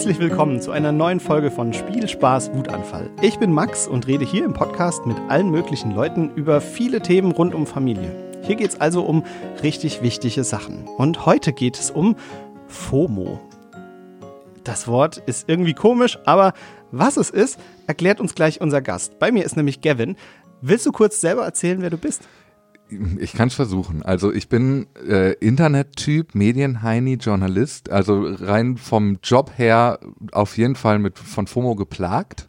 Herzlich willkommen zu einer neuen Folge von Spiel, Spaß, Wutanfall. Ich bin Max und rede hier im Podcast mit allen möglichen Leuten über viele Themen rund um Familie. Hier geht es also um richtig wichtige Sachen. Und heute geht es um FOMO. Das Wort ist irgendwie komisch, aber was es ist, erklärt uns gleich unser Gast. Bei mir ist nämlich Gavin. Willst du kurz selber erzählen, wer du bist? Ich kann es versuchen. Also ich bin äh, Internettyp, Medienheini, Journalist. Also rein vom Job her auf jeden Fall mit von FOMO geplagt.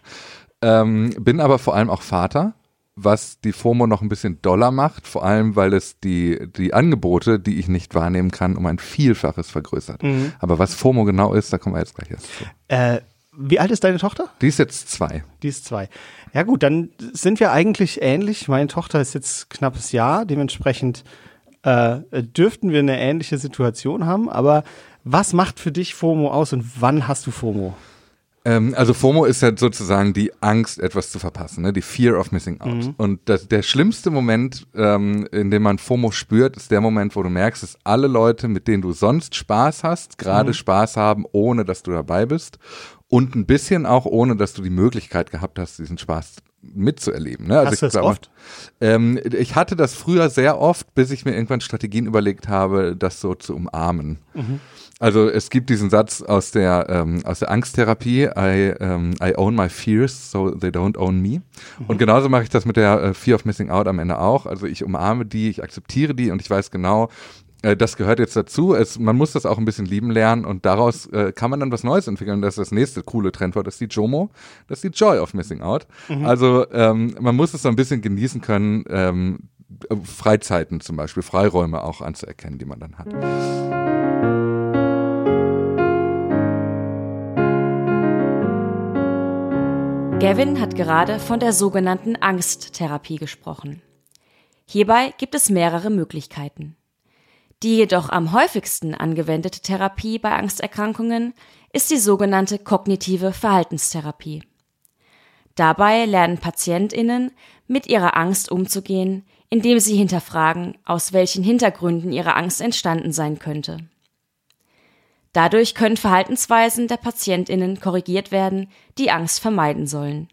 Ähm, bin aber vor allem auch Vater, was die FOMO noch ein bisschen doller macht. Vor allem, weil es die die Angebote, die ich nicht wahrnehmen kann, um ein Vielfaches vergrößert. Mhm. Aber was FOMO genau ist, da kommen wir jetzt gleich erst zu. Äh, wie alt ist deine Tochter? Die ist jetzt zwei. Die ist zwei. Ja gut, dann sind wir eigentlich ähnlich. Meine Tochter ist jetzt knappes Jahr, dementsprechend äh, dürften wir eine ähnliche Situation haben. Aber was macht für dich FOMO aus und wann hast du FOMO? Ähm, also FOMO ist ja sozusagen die Angst, etwas zu verpassen, ne? die Fear of Missing Out. Mhm. Und das, der schlimmste Moment, ähm, in dem man FOMO spürt, ist der Moment, wo du merkst, dass alle Leute, mit denen du sonst Spaß hast, gerade Mhm. Spaß haben, ohne dass du dabei bist. Und ein bisschen auch, ohne dass du die Möglichkeit gehabt hast, diesen Spaß mitzuerleben. Ne? Hast du das oft? Ähm, ich hatte das früher sehr oft, bis ich mir irgendwann Strategien überlegt habe, das so zu umarmen. Mhm. Also es gibt diesen Satz aus der ähm, aus der Angsttherapie: I, ähm, I own my fears, so they don't own me. Und genauso mache ich das mit der äh, Fear of Missing Out am Ende auch. Also ich umarme die, ich akzeptiere die und ich weiß genau, das gehört jetzt dazu. Es, man muss das auch ein bisschen lieben lernen und daraus äh, kann man dann was Neues entwickeln. Das ist das nächste coole Trendwort, das ist die JOMO, das ist die Joy of Missing Out. Also ähm, man muss es so ein bisschen genießen können, ähm, Freizeiten zum Beispiel, Freiräume auch anzuerkennen, die man dann hat. Gavin hat gerade von der sogenannten Angsttherapie gesprochen. Hierbei gibt es mehrere Möglichkeiten. Die jedoch am häufigsten angewendete Therapie bei Angsterkrankungen ist die sogenannte kognitive Verhaltenstherapie. Dabei lernen Patientinnen mit ihrer Angst umzugehen, indem sie hinterfragen, aus welchen Hintergründen ihre Angst entstanden sein könnte. Dadurch können Verhaltensweisen der Patientinnen korrigiert werden, die Angst vermeiden sollen.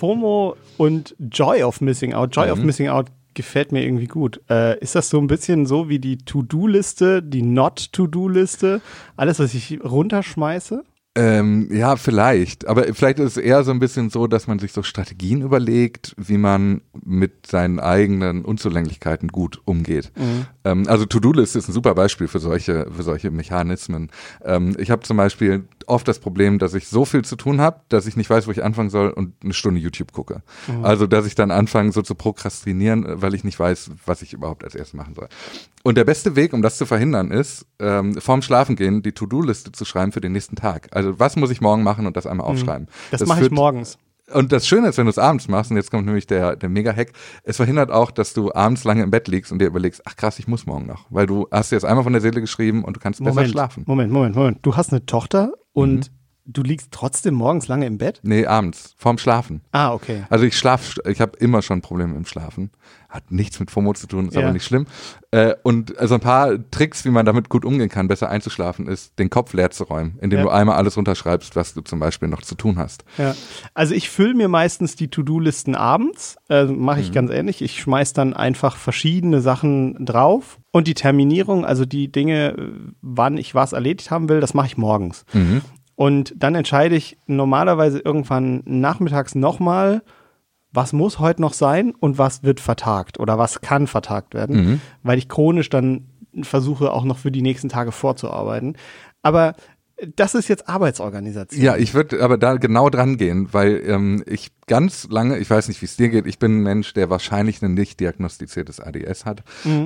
FOMO und Joy of Missing Out. Joy of Mhm. Missing Out gefällt mir irgendwie gut. Äh, ist das so ein bisschen so wie die To-Do-Liste, die Not-To-Do-Liste? Alles, was ich runterschmeiße? Ähm, ja, vielleicht. Aber vielleicht ist es eher so ein bisschen so, dass man sich so Strategien überlegt, wie man mit seinen eigenen Unzulänglichkeiten gut umgeht. Ähm, also To-Do-List ist ein super Beispiel für solche, für solche Mechanismen. Ähm, ich habe zum Beispiel oft das Problem, dass ich so viel zu tun habe, dass ich nicht weiß, wo ich anfangen soll und eine Stunde YouTube gucke. Also, dass ich dann anfange, so zu prokrastinieren, weil ich nicht weiß, was ich überhaupt als erstes machen soll. Und der beste Weg, um das zu verhindern, ist, ähm, vorm Schlafengehen die To-Do-Liste zu schreiben für den nächsten Tag. Also was muss ich morgen machen und das einmal aufschreiben. Das, mache ich morgens. Und das Schöne ist, wenn du es abends machst, und jetzt kommt nämlich der, der Mega-Hack, es verhindert auch, dass du abends lange im Bett liegst und dir überlegst, ach krass, ich muss morgen noch. Weil du hast dir jetzt einmal von der Seele geschrieben und du kannst besser Moment, schlafen. Moment, Moment, Moment. Du hast eine Tochter und Mhm. du liegst trotzdem morgens lange im Bett? Nee, abends, vorm Schlafen. Ah, okay. Also ich schlaf, ich habe immer schon Probleme im Schlafen. Hat nichts mit FOMO zu tun, ist Ja. aber nicht schlimm. Äh, und also ein paar Tricks, wie man damit gut umgehen kann, besser einzuschlafen, ist, den Kopf leer zu räumen, indem Ja. du einmal alles runterschreibst, was du zum Beispiel noch zu tun hast. Ja. Also ich fülle mir meistens die To-Do-Listen abends, äh, mache ich ganz ähnlich. Ich schmeiß dann einfach verschiedene Sachen drauf und die Terminierung, also die Dinge, wann ich was erledigt haben will, das mache ich morgens. Mhm. Und dann entscheide ich normalerweise irgendwann nachmittags nochmal, was muss heute noch sein und was wird vertagt oder was kann vertagt werden, Mhm. weil ich chronisch dann versuche auch noch für die nächsten Tage vorzuarbeiten. Aber das ist jetzt Arbeitsorganisation. Ja, ich würde aber da genau dran gehen, weil ähm, ich ganz lange, ich weiß nicht, wie es dir geht, ich bin ein Mensch, der wahrscheinlich ein nicht diagnostiziertes ADS hat.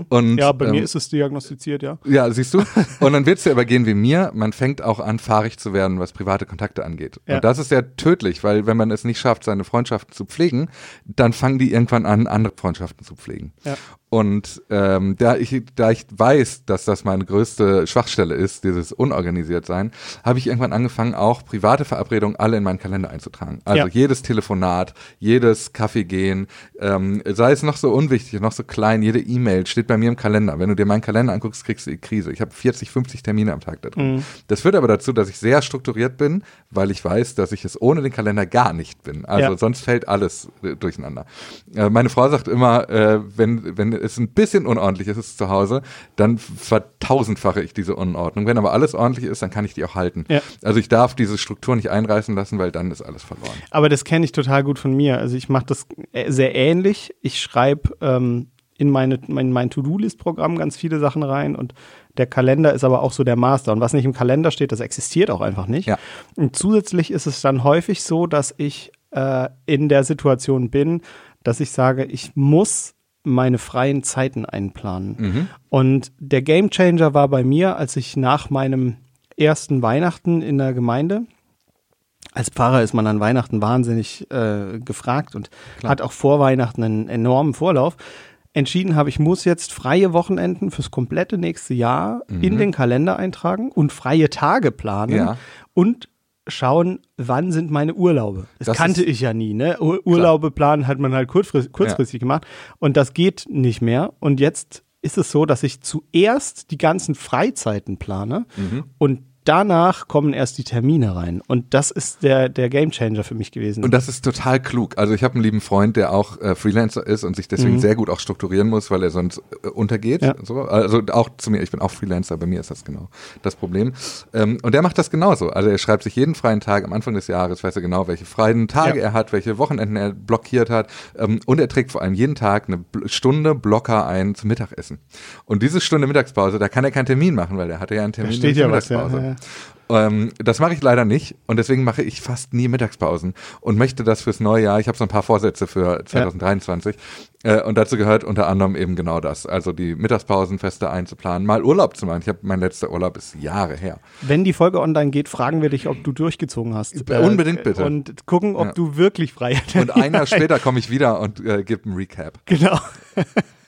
Und, Mhm. Ja, bei ähm, mir ist es diagnostiziert, ja. Ja, siehst du? Und dann wird es dir aber gehen wie mir. Man fängt auch an, fahrig zu werden, was private Kontakte angeht. Ja. Und das ist ja tödlich, weil wenn man es nicht schafft, seine Freundschaften zu pflegen, dann fangen die irgendwann an, andere Freundschaften zu pflegen. Ja. Und ähm, da, ich, da ich weiß, dass das meine größte Schwachstelle ist, dieses unorganisiert sein, habe ich irgendwann angefangen, auch private Verabredungen alle in meinen Kalender einzutragen. Also ja. jedes Telefonat, jedes Kaffee gehen, ähm, sei es noch so unwichtig, noch so klein, jede E-Mail steht bei mir im Kalender. Wenn du dir meinen Kalender anguckst, kriegst du die Krise. Ich habe 40, 50 Termine am Tag da drin. Mhm. Das führt aber dazu, dass ich sehr strukturiert bin, weil ich weiß, dass ich es ohne den Kalender gar nicht bin. Also ja. sonst fällt alles äh, durcheinander. Äh, meine Frau sagt immer, äh, wenn, wenn es ein bisschen unordentlich ist zu Hause, dann vertausendfache ich diese Unordnung. Wenn aber alles ordentlich ist, dann kann ich die auch halten. Ja. Also ich darf diese Struktur nicht einreißen lassen, weil dann ist alles verloren. Aber das kenne ich total gut von mir. Also ich mache das äh, sehr ähnlich. Ich schreibe ähm, in, meine, in mein To-Do-List-Programm ganz viele Sachen rein und der Kalender ist aber auch so der Master. Und was nicht im Kalender steht, das existiert auch einfach nicht. Ja. Und zusätzlich ist es dann häufig so, dass ich äh, in der Situation bin, dass ich sage, ich muss meine freien Zeiten einplanen. Mhm. Und der Game Changer war bei mir, als ich nach meinem ersten Weihnachten in der Gemeinde, als Pfarrer ist man an Weihnachten wahnsinnig äh, gefragt und Klar. hat auch vor Weihnachten einen enormen Vorlauf. Entschieden habe, ich muss jetzt freie Wochenenden fürs komplette nächste Jahr mhm. in den Kalender eintragen und freie Tage planen ja. und schauen, wann sind meine Urlaube. Das, das kannte ich ja nie. Ne? Ur Urlaube planen hat man halt kurzfristig, kurzfristig ja. gemacht und das geht nicht mehr. Und jetzt ist es so, dass ich zuerst die ganzen Freizeiten plane mhm. und danach kommen erst die Termine rein. Und das ist der, der Gamechanger für mich gewesen. Und das ist total klug. Also ich habe einen lieben Freund, der auch äh, Freelancer ist und sich deswegen mhm. sehr gut auch strukturieren muss, weil er sonst äh, untergeht. Ja. So. Also auch zu mir, ich bin auch Freelancer, bei mir ist das genau das Problem. Ähm, und der macht das genauso. Also er schreibt sich jeden freien Tag am Anfang des Jahres, weiß er genau, welche freien Tage ja. er hat, welche Wochenenden er blockiert hat. Ähm, und er trägt vor allem jeden Tag eine Stunde Blocker ein zum Mittagessen. Und diese Stunde Mittagspause, da kann er keinen Termin machen, weil er hatte ja einen Termin da steht ja. Was, ja, ähm, das mache ich leider nicht und deswegen mache ich fast nie Mittagspausen und möchte das fürs neue Jahr. Ich habe so ein paar Vorsätze für 2023 ja. äh, und dazu gehört unter anderem eben genau das, also die Mittagspausen feste einzuplanen, mal Urlaub zu machen. Ich habe mein letzter Urlaub ist Jahre her. Wenn die Folge online geht, fragen wir dich, ob du durchgezogen hast. Äh, Unbedingt bitte. Und gucken, ob ja. du wirklich frei hast. Und ein Jahr später komme ich wieder und äh, gebe einen Recap. Genau.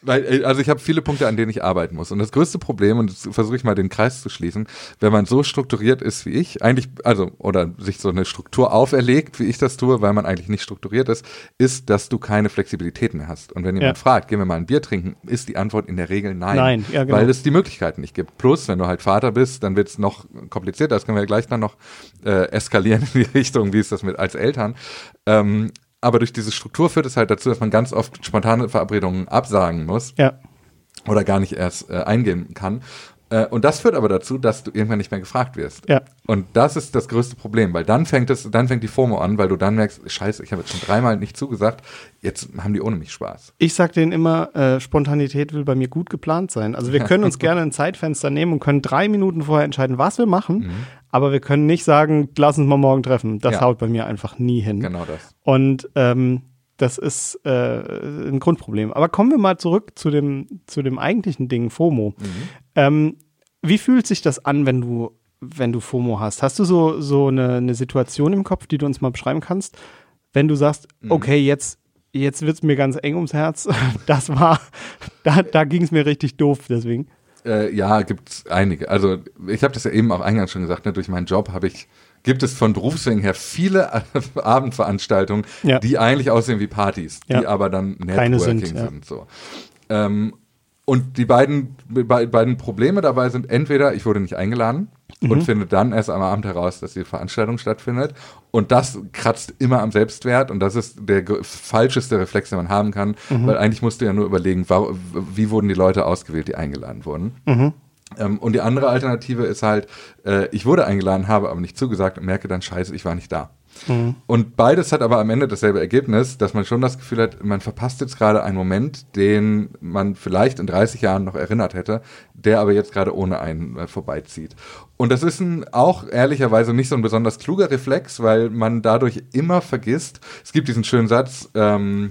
Weil, äh, also ich habe viele Punkte, an denen ich arbeiten muss. Und das größte Problem, und jetzt versuche ich mal den Kreis zu schließen, wenn man so strukturiert ist wie ich, eigentlich, also, oder sich so eine Struktur auferlegt, wie ich das tue, weil man eigentlich nicht strukturiert ist, ist, dass du keine Flexibilität mehr hast. Und wenn jemand ja. fragt, gehen wir mal ein Bier trinken, ist die Antwort in der Regel nein. Nein, ja, genau. Weil es die Möglichkeiten nicht gibt. Plus, wenn du halt Vater bist, dann wird es noch komplizierter. Das können wir ja gleich dann noch äh, eskalieren in die Richtung, wie ist das mit als Eltern. Ähm, aber durch diese Struktur führt es halt dazu, dass man ganz oft spontane Verabredungen absagen muss. Ja. Oder gar nicht erst äh, eingehen kann. Äh, und das führt aber dazu, dass du irgendwann nicht mehr gefragt wirst. Ja. Und das ist das größte Problem, weil dann fängt es, dann fängt die FOMO an, weil du dann merkst, scheiße, ich habe jetzt schon dreimal nicht zugesagt, jetzt haben die ohne mich Spaß. Ich sag denen immer, äh, Spontanität will bei mir gut geplant sein. Also wir können uns gerne ein Zeitfenster nehmen und können drei Minuten vorher entscheiden, was wir machen, mhm. Aber wir können nicht sagen, lass uns mal morgen treffen. Das ja. haut bei mir einfach nie hin. Genau das. Und ähm, das ist äh, ein Grundproblem. Aber kommen wir mal zurück zu dem, zu dem eigentlichen Ding, FOMO. Mhm. Ähm, wie fühlt sich das an, wenn du, wenn du FOMO hast? Hast du so, so eine, eine Situation im Kopf, die du uns mal beschreiben kannst? Wenn du sagst, mhm. okay, jetzt, jetzt wird es mir ganz eng ums Herz. Das war, da, da ging es mir richtig doof, deswegen. Äh, ja, gibt es einige. Also ich habe das ja eben auch eingangs schon gesagt, ne? durch meinen Job habe ich gibt es von Berufswegen her viele Abendveranstaltungen, ja. die eigentlich aussehen wie Partys, ja. die aber dann Networking sind. Ja. sind so. Ähm, und die beiden, be beiden Probleme dabei sind entweder, ich wurde nicht eingeladen mhm. und finde dann erst am Abend heraus, dass die Veranstaltung stattfindet. Und das kratzt immer am Selbstwert und das ist der falscheste Reflex, den man haben kann, mhm. weil eigentlich musst du ja nur überlegen, wie wurden die Leute ausgewählt, die eingeladen wurden. Mhm. Ähm, und die andere Alternative ist halt, äh, ich wurde eingeladen, habe aber nicht zugesagt und merke dann, scheiße, ich war nicht da. Mhm. Und beides hat aber am Ende dasselbe Ergebnis, dass man schon das Gefühl hat, man verpasst jetzt gerade einen Moment, den man vielleicht in 30 Jahren noch erinnert hätte, der aber jetzt gerade ohne einen äh, vorbeizieht. Und das ist ein, auch ehrlicherweise nicht so ein besonders kluger Reflex, weil man dadurch immer vergisst, es gibt diesen schönen Satz, ähm,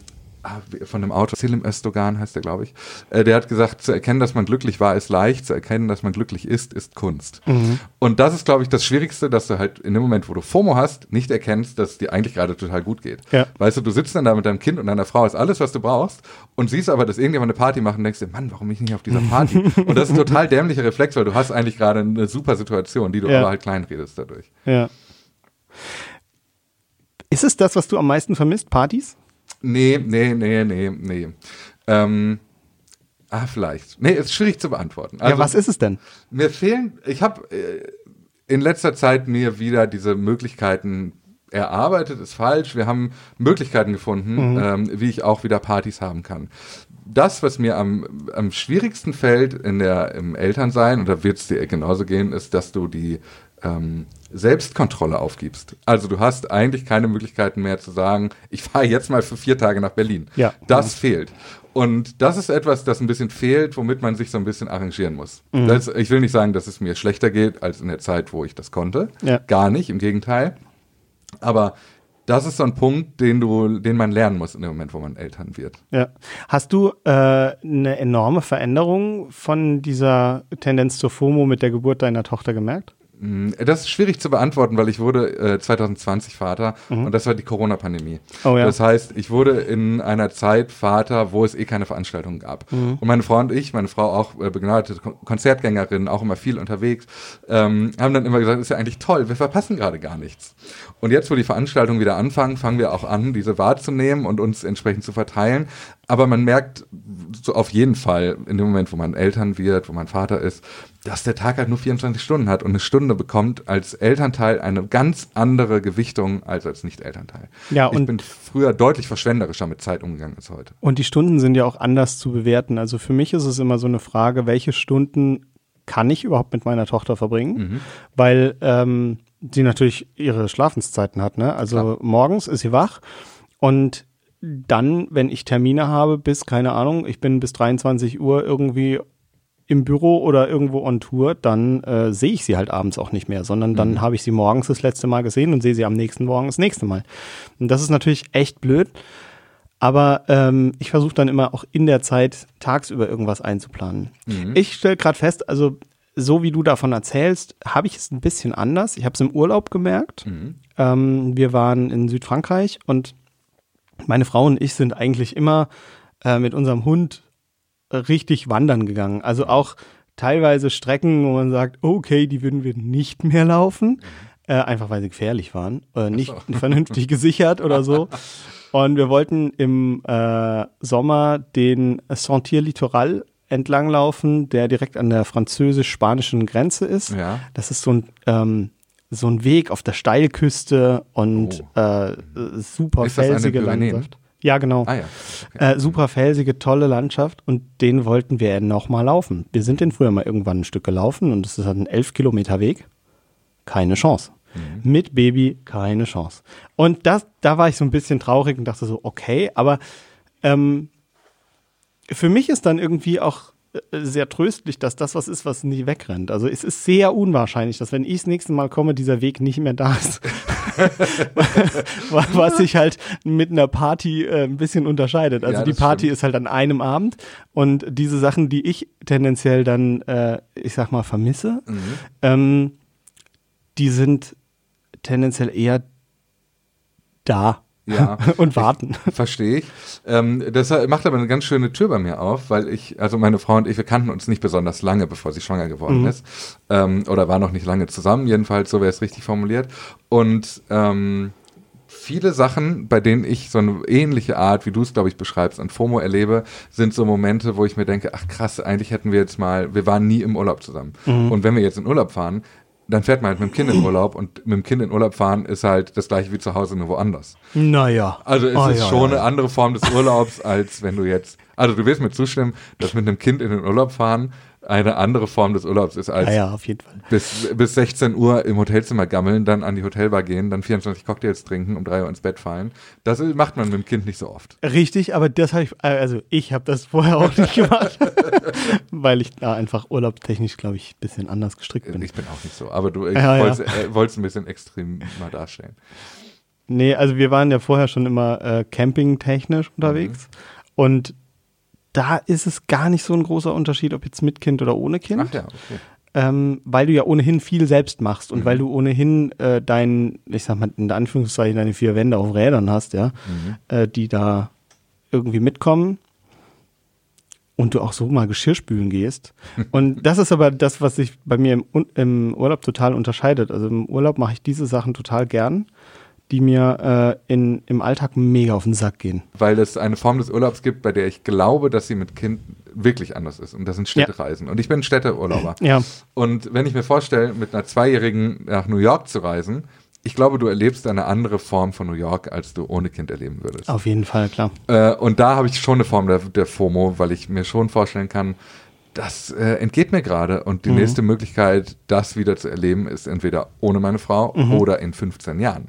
von dem Autor, Selim Östogan heißt der, glaube ich, äh, der hat gesagt, zu erkennen, dass man glücklich war, ist leicht, zu erkennen, dass man glücklich ist, ist Kunst. Mhm. Und das ist, glaube ich, das Schwierigste, dass du halt in dem Moment, wo du FOMO hast, nicht erkennst, dass es dir eigentlich gerade total gut geht. Ja. Weißt du, du sitzt dann da mit deinem Kind und deiner Frau, ist alles, was du brauchst, und siehst aber, dass irgendjemand eine Party macht und denkst dir, Mann, warum bin ich nicht auf dieser Party? und das ist ein total dämlicher Reflex, weil du hast eigentlich gerade eine super Situation, die du ja. aber halt kleinredest dadurch. Ja. Ist es das, was du am meisten vermisst, Partys? Nee, nee, nee, nee, nee. Ähm, ah, vielleicht. Nee, ist schwierig zu beantworten. Also, ja, was ist es denn? Mir fehlen, ich habe äh, in letzter Zeit mir wieder diese Möglichkeiten erarbeitet, ist falsch. Wir haben Möglichkeiten gefunden, mhm. ähm, wie ich auch wieder Partys haben kann. Das, was mir am, am schwierigsten fällt in der, im Elternsein, und da wird es dir genauso gehen, ist, dass du die ähm, Selbstkontrolle aufgibst. Also du hast eigentlich keine Möglichkeiten mehr zu sagen, ich fahre jetzt mal für vier Tage nach Berlin. Ja. Das mhm. fehlt. Und das ist etwas, das ein bisschen fehlt, womit man sich so ein bisschen arrangieren muss. Mhm. Das, ich will nicht sagen, dass es mir schlechter geht als in der Zeit, wo ich das konnte. Ja. Gar nicht, im Gegenteil. Aber das ist so ein Punkt, den du, den man lernen muss in dem Moment, wo man Eltern wird. Ja. Hast du äh, eine enorme Veränderung von dieser Tendenz zur FOMO mit der Geburt deiner Tochter gemerkt? Mm, das ist schwierig zu beantworten, weil ich wurde äh, 2020 Vater mhm. und das war die Corona-Pandemie. Oh, ja. Das heißt, ich wurde in einer Zeit Vater, wo es eh keine Veranstaltungen gab. Mhm. Und meine Frau und ich, meine Frau auch äh, begnadete Konzertgängerin, auch immer viel unterwegs, ähm, haben dann immer gesagt, ist ja eigentlich toll, wir verpassen gerade gar nichts. Und jetzt, wo die Veranstaltungen wieder anfangen, fangen wir auch an, diese wahrzunehmen und uns entsprechend zu verteilen. Aber man merkt so auf jeden Fall in dem Moment, wo man Eltern wird, wo man Vater ist, dass der Tag halt nur 24 Stunden hat und eine Stunde bekommt als Elternteil eine ganz andere Gewichtung als als Nicht-Elternteil. Ja, und ich bin früher deutlich verschwenderischer mit Zeit umgegangen als heute. Und die Stunden sind ja auch anders zu bewerten. Also für mich ist es immer so eine Frage, welche Stunden kann ich überhaupt mit meiner Tochter verbringen? Mhm. Weil ähm, sie natürlich ihre Schlafenszeiten hat. Ne? Also Klar. morgens ist sie wach und dann, wenn ich Termine habe, bis, keine Ahnung, ich bin bis 23 Uhr irgendwie im Büro oder irgendwo on Tour, dann äh, sehe ich sie halt abends auch nicht mehr, sondern dann mhm. habe ich sie morgens das letzte Mal gesehen und sehe sie am nächsten Morgen das nächste Mal. Und das ist natürlich echt blöd. Aber ähm, ich versuche dann immer auch in der Zeit tagsüber irgendwas einzuplanen. Mhm. Ich stelle gerade fest, also so wie du davon erzählst, habe ich es ein bisschen anders. Ich habe es im Urlaub gemerkt. Mhm. Ähm, wir waren in Südfrankreich und meine Frau und ich sind eigentlich immer äh, mit unserem Hund richtig wandern gegangen. Also auch teilweise Strecken, wo man sagt, okay, die würden wir nicht mehr laufen, mhm. äh, einfach weil sie gefährlich waren, äh, nicht so. vernünftig gesichert oder so. Und wir wollten im äh, Sommer den Sentier Littoral entlanglaufen, der direkt an der französisch-spanischen Grenze ist. Ja. Das ist so ein ähm, so ein Weg auf der Steilküste und oh. äh, super ist felsige Landschaft. Ja, genau. Ah, ja. Okay. Äh, super felsige, tolle Landschaft und den wollten wir nochmal laufen. Wir sind den früher mal irgendwann ein Stück gelaufen und es ist halt ein elf Kilometer Weg. Keine Chance. Mhm. Mit Baby keine Chance. Und das, da war ich so ein bisschen traurig und dachte so, okay, aber ähm, für mich ist dann irgendwie auch sehr tröstlich, dass das was ist, was nie wegrennt. Also es ist sehr unwahrscheinlich, dass wenn ich das nächste Mal komme, dieser Weg nicht mehr da ist. was sich halt mit einer Party äh, ein bisschen unterscheidet. Also ja, die Party stimmt. ist halt an einem Abend und diese Sachen, die ich tendenziell dann, äh, ich sag mal, vermisse, mhm. ähm, die sind tendenziell eher da ja. und warten. Verstehe ich. Ähm, das macht aber eine ganz schöne Tür bei mir auf, weil ich, also meine Frau und ich, wir kannten uns nicht besonders lange, bevor sie schwanger geworden mhm. ist. Ähm, oder war noch nicht lange zusammen, jedenfalls, so wäre es richtig formuliert. Und ähm, viele Sachen, bei denen ich so eine ähnliche Art, wie du es, glaube ich, beschreibst, an FOMO erlebe, sind so Momente, wo ich mir denke, ach krass, eigentlich hätten wir jetzt mal, wir waren nie im Urlaub zusammen. Mhm. Und wenn wir jetzt in Urlaub fahren, dann fährt man halt mit dem Kind in Urlaub und mit dem Kind in Urlaub fahren ist halt das gleiche wie zu Hause nur woanders. Naja. Also es oh, ist ja, schon ja. eine andere Form des Urlaubs, als wenn du jetzt, also du wirst mir zustimmen, dass mit einem Kind in den Urlaub fahren eine andere Form des Urlaubs ist als ja, ja, auf jeden Fall. Bis, bis 16 Uhr im Hotelzimmer gammeln, dann an die Hotelbar gehen, dann 24 Cocktails trinken, um 3 Uhr ins Bett fallen. Das macht man mit dem Kind nicht so oft. Richtig, aber das habe ich, also ich habe das vorher auch nicht gemacht, weil ich da einfach urlaubstechnisch, glaube ich, ein bisschen anders gestrickt bin. Ich bin auch nicht so, aber du ja, wolltest. Äh, wolltest ein bisschen extrem mal darstellen. Nee, also wir waren ja vorher schon immer äh, campingtechnisch unterwegs. Mhm. Und da ist es gar nicht so ein großer Unterschied, ob jetzt mit Kind oder ohne Kind. Ach ja, okay. ähm, weil du ja ohnehin viel selbst machst und Mhm. weil du ohnehin äh, dein, ich sag mal, in Anführungszeichen deine vier Wände auf Rädern hast, ja, Mhm. äh, die da irgendwie mitkommen und du auch so mal Geschirr spülen gehst. Und das ist aber das, was sich bei mir im, im Urlaub total unterscheidet. Also im Urlaub mache ich diese Sachen total gern, die mir äh, in, im Alltag mega auf den Sack gehen. Weil es eine Form des Urlaubs gibt, bei der ich glaube, dass sie mit Kind wirklich anders ist. Und das sind Städtereisen. Und ich bin Städteurlauber. Ja. Und wenn ich mir vorstelle, mit einer Zweijährigen nach New York zu reisen, ich glaube, du erlebst eine andere Form von New York, als du ohne Kind erleben würdest. Auf jeden Fall, klar. Äh, und da habe ich schon eine Form der, der FOMO, weil ich mir schon vorstellen kann, das äh, entgeht mir gerade. Und die Mhm. nächste Möglichkeit, das wieder zu erleben, ist entweder ohne meine Frau Mhm. oder in 15 Jahren.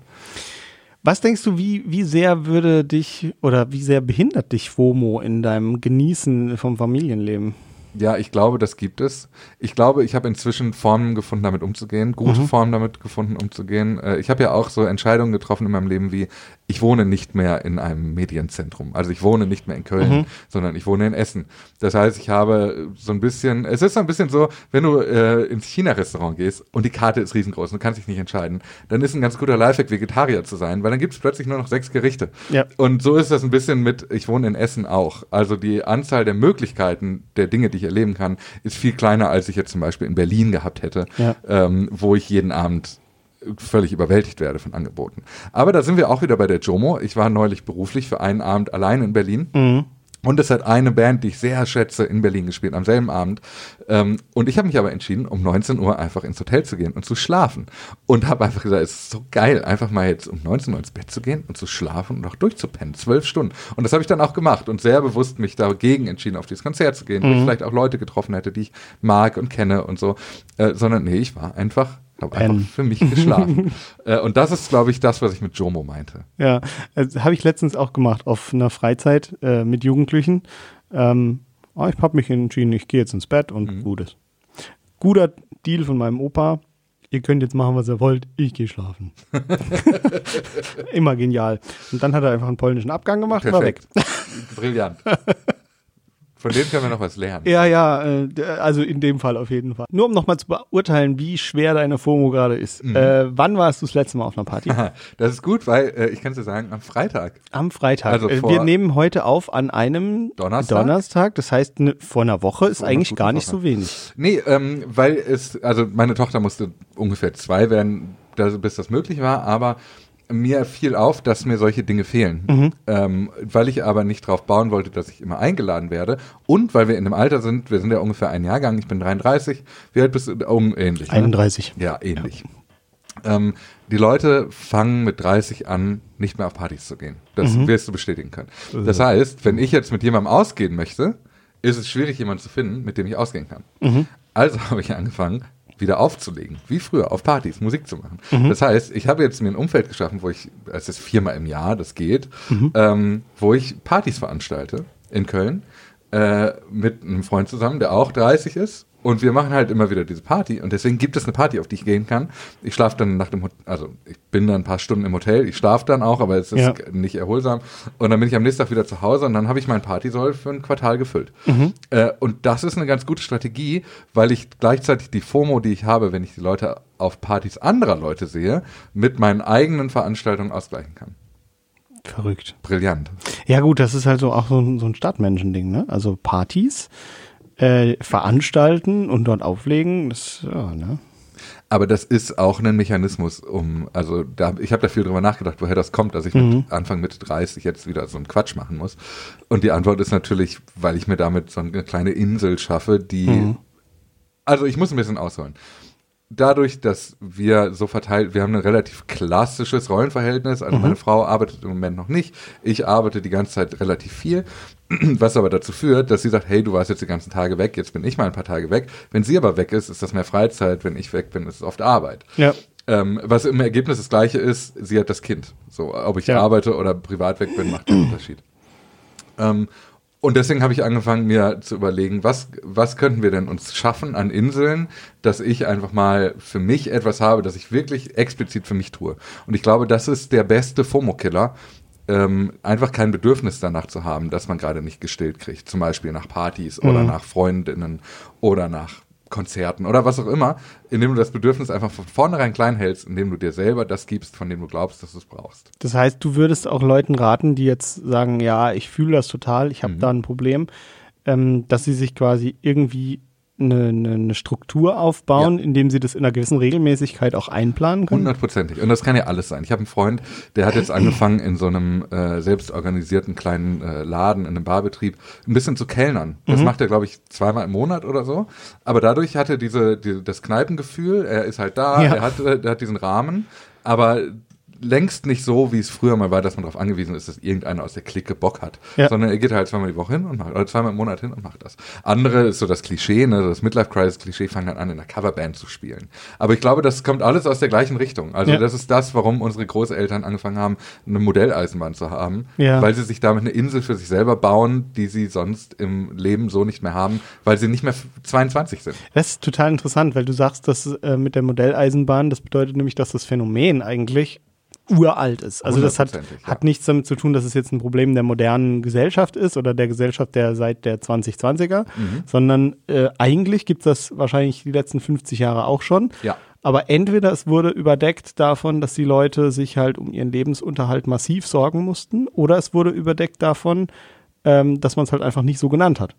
Was denkst du, wie, wie sehr würde dich oder wie sehr behindert dich FOMO in deinem Genießen vom Familienleben? Ja, ich glaube, das gibt es. Ich glaube, ich habe inzwischen Formen gefunden, damit umzugehen, gute Mhm. Formen damit gefunden, umzugehen. Äh, Ich habe ja auch so Entscheidungen getroffen in meinem Leben wie, ich wohne nicht mehr in einem Medienzentrum. Also ich wohne nicht mehr in Köln, Mhm. sondern ich wohne in Essen. Das heißt, ich habe so ein bisschen, es ist so ein bisschen so, wenn du äh, ins China-Restaurant gehst und die Karte ist riesengroß und du kannst dich nicht entscheiden, dann ist ein ganz guter Lifehack, Vegetarier zu sein, weil dann gibt es plötzlich nur noch sechs Gerichte. Ja. Und so ist das ein bisschen mit, ich wohne in Essen auch. Also die Anzahl der Möglichkeiten der Dinge, die ich erleben kann, ist viel kleiner, als ich jetzt zum Beispiel in Berlin gehabt hätte, Ja. ähm, wo ich jeden Abend völlig überwältigt werde von Angeboten. Aber da sind wir auch wieder bei der Jomo. Ich war neulich beruflich für einen Abend allein in Berlin. Mhm. Und es hat eine Band, die ich sehr schätze, in Berlin gespielt, am selben Abend. Ähm, und ich habe mich aber entschieden, um 19 Uhr einfach ins Hotel zu gehen und zu schlafen. Und habe einfach gesagt, es ist so geil, einfach mal jetzt um 19 Uhr ins Bett zu gehen und zu schlafen und auch durchzupennen. Zwölf Stunden. Und das habe ich dann auch gemacht und sehr bewusst mich dagegen entschieden, auf dieses Konzert zu gehen, wo ich vielleicht auch Leute getroffen hätte, die ich mag und kenne und so. Äh, sondern nee, ich war einfach, habe einfach für mich geschlafen. äh, und das ist, glaube ich, das, was ich mit Jomo meinte. Ja, also, habe ich letztens auch gemacht auf einer Freizeit äh, mit Jugendlichen. Ähm, oh, ich habe mich entschieden, ich gehe jetzt ins Bett und Mhm. gut ist. Guter Deal von meinem Opa. Ihr könnt jetzt machen, was ihr wollt. Ich gehe schlafen. Immer genial. Und dann hat er einfach einen polnischen Abgang gemacht und war weg. Brillant. Von dem können wir noch was lernen. Ja, ja, äh, also in dem Fall auf jeden Fall. Nur um nochmal zu beurteilen, wie schwer deine FOMO gerade ist. Mhm. Äh, wann warst du das letzte Mal auf einer Party? Das ist gut, weil äh, ich kann es dir sagen, am Freitag. Am Freitag. Also Äh, wir nehmen heute auf an einem Donnerstag? Donnerstag. Das heißt, ne, vor einer Woche ist Vor eigentlich gar nicht Woche. so wenig. Nee, ähm, weil es, also meine Tochter musste ungefähr zwei werden, bis das möglich war, aber mir fiel auf, dass mir solche Dinge fehlen. Ähm, weil ich aber nicht drauf bauen wollte, dass ich immer eingeladen werde und weil wir in dem Alter sind, wir sind ja ungefähr ein Jahrgang, ich bin 33, wie alt bist du? Um, ähnlich. Ne? 31. Ja, ähnlich. Ähm, die Leute fangen mit 30 an, nicht mehr auf Partys zu gehen. Das wirst du bestätigen können. Das heißt, wenn ich jetzt mit jemandem ausgehen möchte, ist es schwierig, jemanden zu finden, mit dem ich ausgehen kann. Also habe ich angefangen, wieder aufzulegen, wie früher, auf Partys, Musik zu machen. Das heißt, ich habe jetzt mir ein Umfeld geschaffen, wo ich, es ist viermal im Jahr, das geht, ähm, wo ich Partys veranstalte in Köln äh, mit einem Freund zusammen, der auch 30 ist. Und wir machen halt immer wieder diese Party. Und deswegen gibt es eine Party, auf die ich gehen kann. Ich schlafe dann nach dem Hotel, also ich bin dann ein paar Stunden im Hotel, ich schlafe dann auch, aber es ist Ja. nicht erholsam. Und dann bin ich am nächsten Tag wieder zu Hause und dann habe ich mein Partysoll für ein Quartal gefüllt. Äh, und das ist eine ganz gute Strategie, weil ich gleichzeitig die FOMO, die ich habe, wenn ich die Leute auf Partys anderer Leute sehe, mit meinen eigenen Veranstaltungen ausgleichen kann. Verrückt. Brillant. Ja gut, das ist halt so auch so, ein- so ein Stadtmenschending, ne? Also Partys äh, veranstalten und dort auflegen, das, ja, ne? Aber das ist auch ein Mechanismus, um, also da, ich habe da viel drüber nachgedacht, woher das kommt, dass ich mit Anfang Mitte 30 jetzt wieder so einen Quatsch machen muss. Und die Antwort ist natürlich, weil ich mir damit so eine kleine Insel schaffe, die, also ich muss ein bisschen ausholen. Dadurch, dass wir so verteilt, wir haben ein relativ klassisches Rollenverhältnis, also meine Frau arbeitet im Moment noch nicht, ich arbeite die ganze Zeit relativ viel, was aber dazu führt, dass sie sagt, hey, du warst jetzt die ganzen Tage weg, jetzt bin ich mal ein paar Tage weg. Wenn sie aber weg ist, ist das mehr Freizeit, wenn ich weg bin, ist es oft Arbeit. Ja. Ähm, was im Ergebnis das gleiche ist, sie hat das Kind. So, ob ich Ja. arbeite oder privat weg bin, macht keinen Unterschied. Ähm, Und deswegen habe ich angefangen, mir zu überlegen, was, was könnten wir denn uns schaffen an Inseln, dass ich einfach mal für mich etwas habe, das ich wirklich explizit für mich tue. Und ich glaube, das ist der beste FOMO-Killer, ähm, einfach kein Bedürfnis danach zu haben, dass man gerade nicht gestillt kriegt. Zum Beispiel nach Partys oder Mhm. nach Freundinnen oder nach Konzerten oder was auch immer, indem du das Bedürfnis einfach von vornherein klein hältst, indem du dir selber das gibst, von dem du glaubst, dass du es brauchst. Das heißt, du würdest auch Leuten raten, die jetzt sagen, ja, ich fühle das total, ich habe Mhm. da ein Problem, ähm, dass sie sich quasi irgendwie eine, eine, eine Struktur aufbauen, indem sie das in einer gewissen Regelmäßigkeit auch einplanen können. Hundertprozentig. Und das kann ja alles sein. Ich habe einen Freund, der hat jetzt angefangen, in so einem äh, selbstorganisierten kleinen äh, Laden, in einem Barbetrieb, ein bisschen zu kellnern. Das macht er, glaube ich, zweimal im Monat oder so. Aber dadurch hat er diese, die, das Kneipengefühl, er ist halt da, Ja. er, hat, äh, er hat diesen Rahmen, aber längst nicht so, wie es früher mal war, dass man darauf angewiesen ist, dass irgendeiner aus der Clique Bock hat. Ja. Sondern er geht halt zweimal die Woche hin und macht, oder zweimal im Monat hin und macht das. Andere ist so das Klischee, ne, das Midlife-Crisis-Klischee, fangen dann an, in einer Coverband zu spielen. Aber ich glaube, das kommt alles aus der gleichen Richtung. Also Ja. das ist das, warum unsere Großeltern angefangen haben, eine Modelleisenbahn zu haben, Ja. weil sie sich damit eine Insel für sich selber bauen, die sie sonst im Leben so nicht mehr haben, weil sie nicht mehr 22 sind. Das ist total interessant, weil du sagst, dass äh, mit der Modelleisenbahn, das bedeutet nämlich, dass das Phänomen eigentlich uralt ist. Also das hat, Hundertprozentig, hat ja. nichts damit zu tun, dass es jetzt ein Problem der modernen Gesellschaft ist oder der Gesellschaft der seit der 2020er, Mhm. sondern äh, eigentlich gibt es das wahrscheinlich die letzten 50 Jahre auch schon. Ja. Aber entweder es wurde überdeckt davon, dass die Leute sich halt um ihren Lebensunterhalt massiv sorgen mussten, oder es wurde überdeckt davon, ähm, dass man es halt einfach nicht so genannt hat.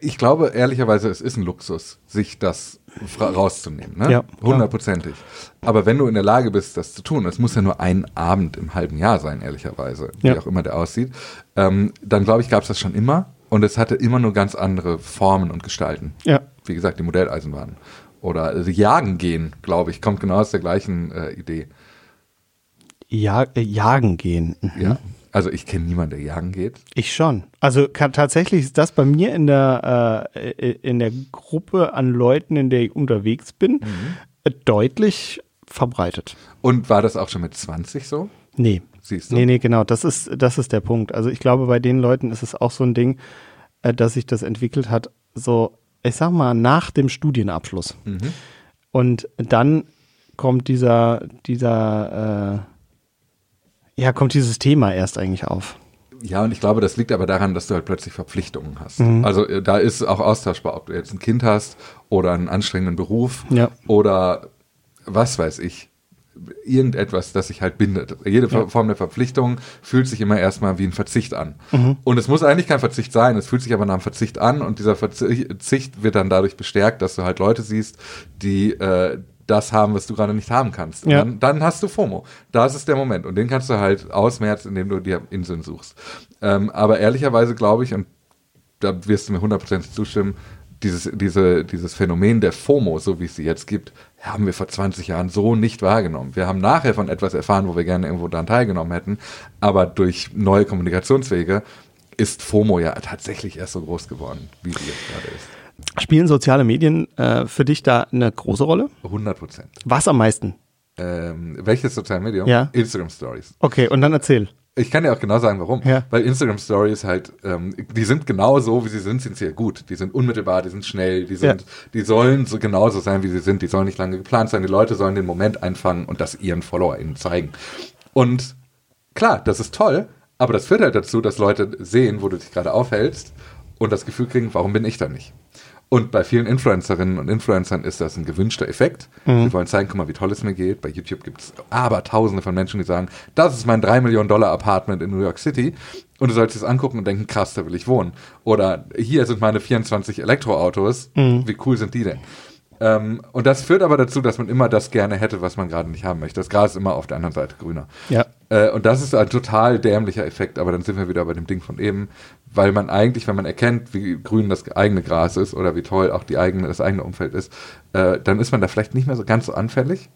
Ich glaube ehrlicherweise, es ist ein Luxus, sich das rauszunehmen. Ne? Ja. Hundertprozentig. Aber wenn du in der Lage bist, das zu tun, es muss ja nur ein Abend im halben Jahr sein, ehrlicherweise, wie Ja. auch immer der aussieht, ähm, dann glaube ich, gab es das schon immer und es hatte immer nur ganz andere Formen und Gestalten. Ja. Wie gesagt, die Modelleisenbahn. Oder also Jagen gehen, glaube ich, kommt genau aus der gleichen äh, Idee. Ja, äh, jagen gehen. Mhm. Ja. Also ich kenne niemanden, der jagen geht. Ich schon. Also kann, tatsächlich ist das bei mir in der, äh, in der Gruppe an Leuten, in der ich unterwegs bin, äh, deutlich verbreitet. Und war das auch schon mit 20 so? Nee. Siehst du? Nee, nee, genau. Das ist, das ist der Punkt. Also ich glaube, bei den Leuten ist es auch so ein Ding, äh, dass sich das entwickelt hat, so, ich sag mal, nach dem Studienabschluss. Mhm. Und dann kommt dieser, dieser, äh, ja, kommt dieses Thema erst eigentlich auf. Ja, und ich glaube, das liegt aber daran, dass du halt plötzlich Verpflichtungen hast. Mhm. Also äh, da ist auch austauschbar, ob du jetzt ein Kind hast oder einen anstrengenden Beruf Ja. oder was weiß ich, irgendetwas, das sich halt bindet. Jede Ja. Form der Verpflichtung fühlt sich immer erstmal wie ein Verzicht an. Mhm. Und es muss eigentlich kein Verzicht sein, es fühlt sich aber nach einem Verzicht an und dieser Verzicht wird dann dadurch bestärkt, dass du halt Leute siehst, die äh, das haben, was du gerade nicht haben kannst. Und Ja. dann, dann hast du FOMO. Das ist der Moment. Und den kannst du halt ausmerzen, indem du dir Inseln suchst. Ähm, aber ehrlicherweise glaube ich, und da wirst du mir hundertprozentig zustimmen, dieses, diese, dieses Phänomen der FOMO, so wie es sie jetzt gibt, haben wir vor 20 Jahren so nicht wahrgenommen. Wir haben nachher von etwas erfahren, wo wir gerne irgendwo daran teilgenommen hätten, aber durch neue Kommunikationswege ist FOMO ja tatsächlich erst so groß geworden, wie sie jetzt gerade ist. Spielen soziale Medien äh, für dich da eine große Rolle? 100 Prozent. Was am meisten? Ähm, welches Sozialmedium? Ja. Instagram Stories. Okay, und dann erzähl. Ich kann dir auch genau sagen, warum. Ja. Weil Instagram Stories halt, ähm, die sind genau so, wie sie sind, sind ja gut. Die sind unmittelbar, die sind schnell, die sind, Ja. die sollen so genauso sein, wie sie sind. Die sollen nicht lange geplant sein. Die Leute sollen den Moment einfangen und das ihren FollowerInnen zeigen. Und klar, das ist toll, aber das führt halt dazu, dass Leute sehen, wo du dich gerade aufhältst und das Gefühl kriegen, warum bin ich da nicht? Und bei vielen Influencerinnen und Influencern ist das ein gewünschter Effekt. Sie wollen zeigen, guck mal, wie toll es mir geht. Bei YouTube gibt es aber tausende von Menschen, die sagen, das ist mein 3 Millionen Dollar Apartment in New York City. Und du sollst es angucken und denken, krass, da will ich wohnen. Oder hier sind meine 24 Elektroautos. Wie cool sind die denn? Ähm, und das führt aber dazu, dass man immer das gerne hätte, was man gerade nicht haben möchte. Das Gras ist immer auf der anderen Seite grüner. Ja. Äh, und das ist ein total dämlicher Effekt, aber dann sind wir wieder bei dem Ding von eben, weil man eigentlich, wenn man erkennt, wie grün das eigene Gras ist oder wie toll auch die eigene, das eigene Umfeld ist, äh, dann ist man da vielleicht nicht mehr so ganz so anfällig.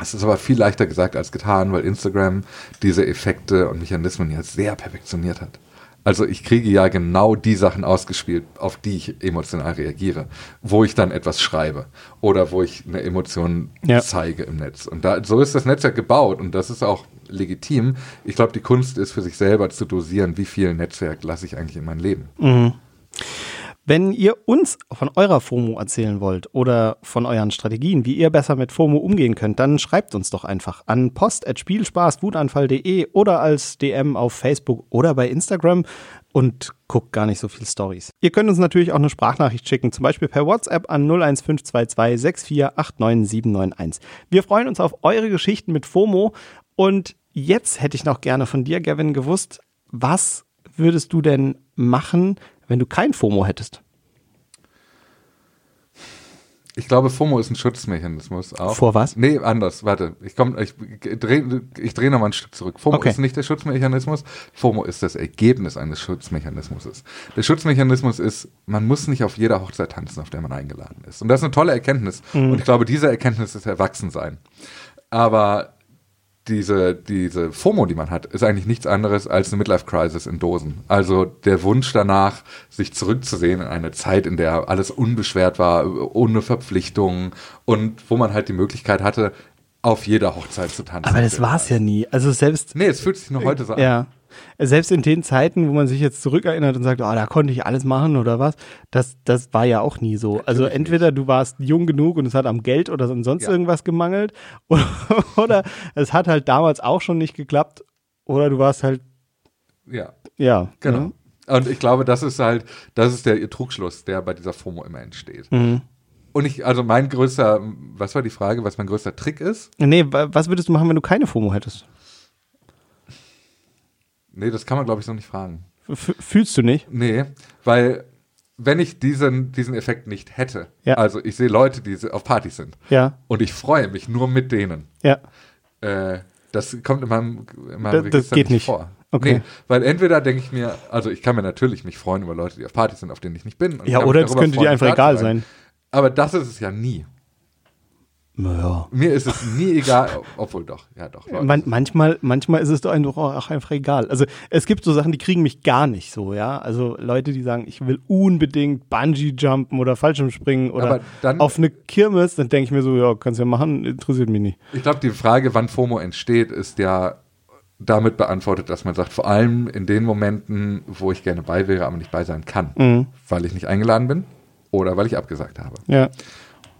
Es ist aber viel leichter gesagt als getan, weil Instagram diese Effekte und Mechanismen ja sehr perfektioniert hat. Also ich kriege ja genau die Sachen ausgespielt, auf die ich emotional reagiere, wo ich dann etwas schreibe oder wo ich eine Emotion Ja. zeige im Netz. Und da, so ist das Netzwerk gebaut und das ist auch legitim. Ich glaube, die Kunst ist für sich selber zu dosieren, wie viel Netzwerk lasse ich eigentlich in mein Leben. Wenn ihr uns von eurer FOMO erzählen wollt oder von euren Strategien, wie ihr besser mit FOMO umgehen könnt, dann schreibt uns doch einfach an post.spielspaßwutanfall.de oder als DM auf Facebook oder bei Instagram und guckt gar nicht so viel Stories. Ihr könnt uns natürlich auch eine Sprachnachricht schicken, zum Beispiel per WhatsApp an 01522 6489791. Wir freuen uns auf eure Geschichten mit FOMO und jetzt hätte ich noch gerne von dir, Gavin, gewusst, was würdest du denn machen, wenn du kein FOMO hättest? Ich glaube, FOMO ist ein Schutzmechanismus auch. Vor was? Nee, anders. Warte, ich komme, ich drehe ich dreh noch mal ein Stück zurück. FOMO Okay. ist nicht der Schutzmechanismus. FOMO ist das Ergebnis eines Schutzmechanismus. Der Schutzmechanismus ist, man muss nicht auf jeder Hochzeit tanzen, auf der man eingeladen ist. Und das ist eine tolle Erkenntnis. Mhm. Und ich glaube, diese Erkenntnis ist Erwachsensein. Aber diese, diese FOMO, die man hat, ist eigentlich nichts anderes als eine Midlife-Crisis in Dosen. Also der Wunsch danach, sich zurückzusehen in eine Zeit, in der alles unbeschwert war, ohne Verpflichtungen und wo man halt die Möglichkeit hatte, auf jeder Hochzeit zu tanzen. Aber das war es ja nie. Also selbst, Nee, es fühlt sich nur heute so an. ja, selbst in den Zeiten, wo man sich jetzt zurückerinnert und sagt, oh, da konnte ich alles machen oder was, das, das war ja auch nie so. Also Natürlich entweder du warst jung genug und es hat am Geld oder sonst Ja. irgendwas gemangelt oder, oder es hat halt damals auch schon nicht geklappt oder du warst halt, Ja, ja. genau. ne? Und ich glaube, das ist halt, das ist der Trugschluss, der bei dieser FOMO immer entsteht. Mhm. Und ich, also mein größter, was war die Frage, was mein größter Trick ist? Nee, wa- was würdest du machen, wenn du keine FOMO hättest? Nee, das kann man, glaube ich, so nicht fragen. F fühlst du nicht? Nee, weil wenn ich diesen, diesen Effekt nicht hätte, Ja. also ich sehe Leute, die auf Partys sind Ja, und ich freue mich nur mit denen, ja. äh, das kommt in meinem, in meinem Das- geht nicht. vor. Okay. Nee, weil entweder denke ich mir, also ich kann mir natürlich mich freuen über Leute, die auf Partys sind, auf denen ich nicht bin. Ja, oder es könnte dir einfach egal sein. Aber das ist es ja nie. Ja. Mir ist es nie egal, obwohl doch, ja doch. Man, manchmal, manchmal ist es doch einfach auch einfach egal. Also es gibt so Sachen, die kriegen mich gar nicht so, ja. Also Leute, die sagen, ich will unbedingt Bungee jumpen oder Fallschirmspringen oder dann- auf eine Kirmes, dann denke ich mir so, ja, kannst ja machen, interessiert mich nicht. Ich glaube, die Frage, wann FOMO entsteht, ist ja damit beantwortet, dass man sagt, vor allem in den Momenten, wo ich gerne bei wäre, aber nicht bei sein kann, Mhm. weil ich nicht eingeladen bin oder weil ich abgesagt habe. Ja.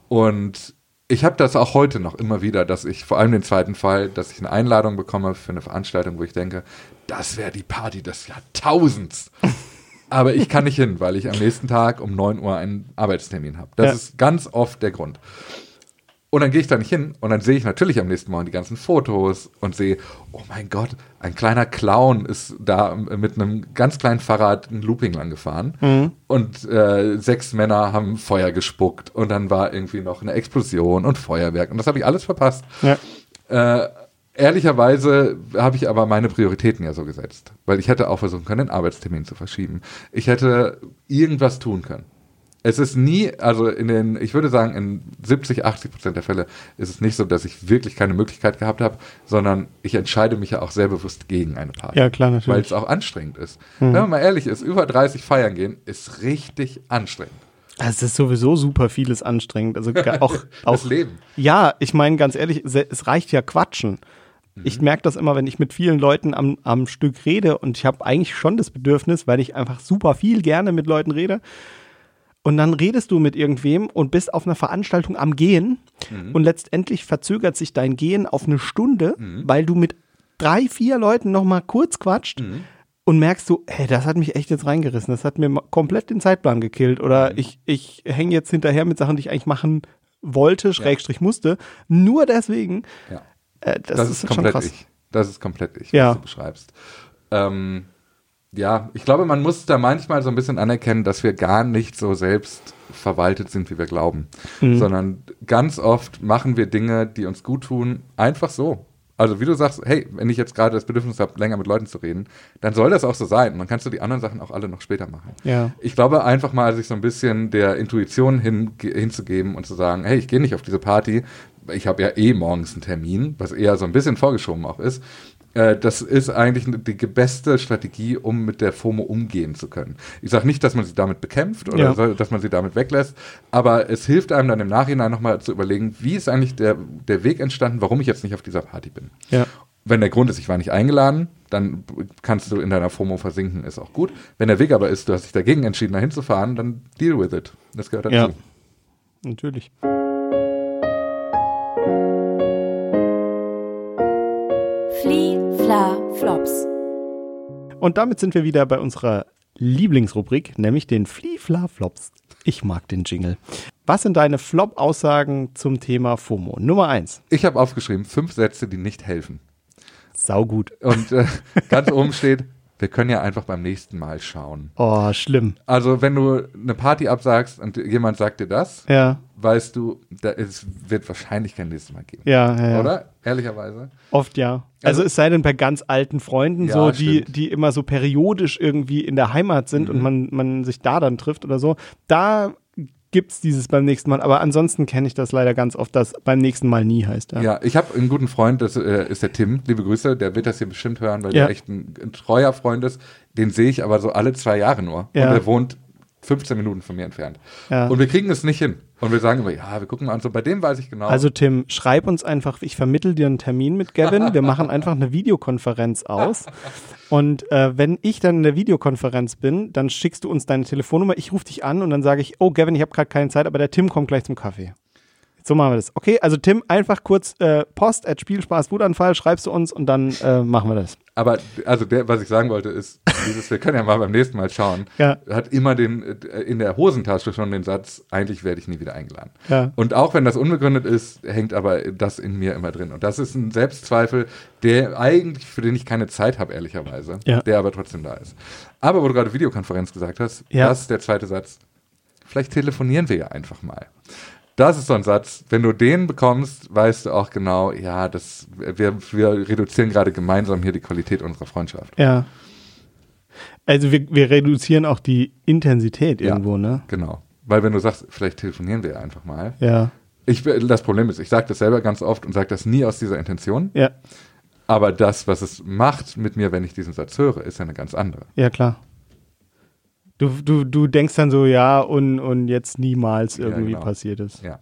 Und ich habe das auch heute noch immer wieder, dass ich vor allem den zweiten Fall, dass ich eine Einladung bekomme für eine Veranstaltung, wo ich denke, das wäre die Party des Jahrtausends. Aber ich kann nicht hin, weil ich am nächsten Tag um 9 Uhr einen Arbeitstermin habe. Das Ja. ist ganz oft der Grund. Und dann gehe ich da nicht hin und dann sehe ich natürlich am nächsten Morgen die ganzen Fotos und sehe, oh mein Gott, ein kleiner Clown ist da mit einem ganz kleinen Fahrrad ein Looping lang gefahren und äh, sechs Männer haben Feuer gespuckt und dann war irgendwie noch eine Explosion und Feuerwerk und das habe ich alles verpasst. Ja. Äh, ehrlicherweise habe ich aber meine Prioritäten ja so gesetzt, weil ich hätte auch versuchen können, den Arbeitstermin zu verschieben. Ich hätte irgendwas tun können. Es ist nie, also in den, ich würde sagen, in 70, 80 Prozent der Fälle ist es nicht so, dass ich wirklich keine Möglichkeit gehabt habe, sondern ich entscheide mich ja auch sehr bewusst gegen eine Party. Ja, klar, natürlich. Weil es auch anstrengend ist. Wenn man mal ehrlich ist, über 30 feiern gehen ist richtig anstrengend. Es ist sowieso super vieles anstrengend. Also auch, auch Das Leben. Ja, ich meine ganz ehrlich, es reicht ja Quatschen. Mhm. Ich merke das immer, wenn ich mit vielen Leuten am, am Stück rede und ich habe eigentlich schon das Bedürfnis, weil ich einfach super viel gerne mit Leuten rede. Und dann redest du mit irgendwem und bist auf einer Veranstaltung am Gehen Mhm. und letztendlich verzögert sich dein Gehen auf eine Stunde, Mhm. weil du mit drei, vier Leuten noch mal kurz quatscht Mhm. und merkst du, hey, das hat mich echt jetzt reingerissen, das hat mir komplett den Zeitplan gekillt Mhm. oder ich, ich hänge jetzt hinterher mit Sachen, die ich eigentlich machen wollte, Schrägstrich musste, nur deswegen, Ja. äh, das, Das, ist, ist schon komplett krass. ich. Das ist komplett ich, Ja. was du beschreibst. Ähm, ja, ich glaube, man muss da manchmal so ein bisschen anerkennen, dass wir gar nicht so selbst verwaltet sind, wie wir glauben. Mhm. Sondern ganz oft machen wir Dinge, die uns gut tun, einfach so. Also wie du sagst, hey, wenn ich jetzt gerade das Bedürfnis habe, länger mit Leuten zu reden, dann soll das auch so sein. Dann kannst du die anderen Sachen auch alle noch später machen. Ja. Ich glaube einfach mal, sich so ein bisschen der Intuition hin, hinzugeben und zu sagen, hey, ich gehe nicht auf diese Party, ich habe ja eh morgens einen Termin, was eher so ein bisschen vorgeschoben auch ist. Äh, das ist eigentlich die beste Strategie, um mit der FOMO umgehen zu können. Ich sage nicht, dass man sie damit bekämpft oder Ja. so, dass man sie damit weglässt, aber es hilft einem dann im Nachhinein nochmal zu überlegen, wie ist eigentlich der, der Weg entstanden, warum ich jetzt nicht auf dieser Party bin. Ja. Wenn der Grund ist, ich war nicht eingeladen, dann kannst du in deiner FOMO versinken, ist auch gut. Wenn der Weg aber ist, du hast dich dagegen entschieden, dahin zu fahren, dann deal with it. Das gehört dazu. Ja. Natürlich. Flops. Und damit sind wir wieder bei unserer Lieblingsrubrik, nämlich den Flie-Fla-Flops. Ich mag den Jingle. Was sind deine Flop-Aussagen zum Thema FOMO? Nummer eins. Ich habe aufgeschrieben, fünf Sätze, die nicht helfen. Saugut. Und äh, ganz oben steht, wir können ja einfach beim nächsten Mal schauen. Oh, schlimm. Also wenn du eine Party absagst und jemand sagt dir das, Ja, weißt du, da, es wird wahrscheinlich kein nächstes Mal geben. ja, ja. ja. Oder? Ehrlicherweise. Oft ja. Also, Also- es sei denn bei ganz alten Freunden, Ja, so, die, stimmt. die immer so periodisch irgendwie in der Heimat sind Mhm. und man, man sich da dann trifft oder so. Da gibt's dieses beim nächsten Mal. Aber ansonsten kenne ich das leider ganz oft, dass beim nächsten Mal nie heißt. Ja. Ja, ich habe einen guten Freund, das äh, ist der Tim. Liebe Grüße, der wird das hier bestimmt hören, weil Ja. der echt ein, ein treuer Freund ist. Den sehe ich aber so alle zwei Jahre nur. Ja. Und der wohnt 15 Minuten von mir entfernt. Ja. Und wir kriegen es nicht hin. Und wir sagen immer, ja, wir gucken mal an. So, bei dem weiß ich genau. Also Tim, schreib uns einfach, ich vermittel dir einen Termin mit Gavin. Wir machen einfach eine Videokonferenz aus. Und äh, wenn ich dann in der Videokonferenz bin, dann schickst du uns deine Telefonnummer, ich rufe dich an und dann sage ich, oh Gavin, ich habe gerade keine Zeit, aber der Tim kommt gleich zum Kaffee. So machen wir das. Okay, also Tim, einfach kurz äh, Post at Spielspaß Wutanfall, schreibst du uns und dann äh, machen wir das. Aber also der, was ich sagen wollte, ist, dieses, wir können ja mal beim nächsten Mal schauen, Ja. hat immer den äh, in der Hosentasche schon den Satz, eigentlich werde ich nie wieder eingeladen. Ja. Und auch wenn das unbegründet ist, hängt aber das in mir immer drin. Und das ist ein Selbstzweifel, der eigentlich, für den ich keine Zeit habe, ehrlicherweise, Ja. der aber trotzdem da ist. Aber wo du gerade Videokonferenz gesagt hast, das ist der zweite Satz. Vielleicht telefonieren wir ja einfach mal. Das ist so ein Satz, wenn du den bekommst, weißt du auch genau, ja, das, wir, wir reduzieren gerade gemeinsam hier die Qualität unserer Freundschaft. Ja. Also wir, wir reduzieren auch die Intensität Ja. irgendwo, ne? Genau. Weil wenn du sagst, vielleicht telefonieren wir ja einfach mal. Ja. Ich, das Problem ist, ich sage das selber ganz oft und sage das nie aus dieser Intention. Ja. Aber das, was es macht mit mir, wenn ich diesen Satz höre, ist ja eine ganz andere. Ja, klar. Du, du, du denkst dann so, ja, und, und jetzt niemals Ja, irgendwie genau. passiert ist. Ja.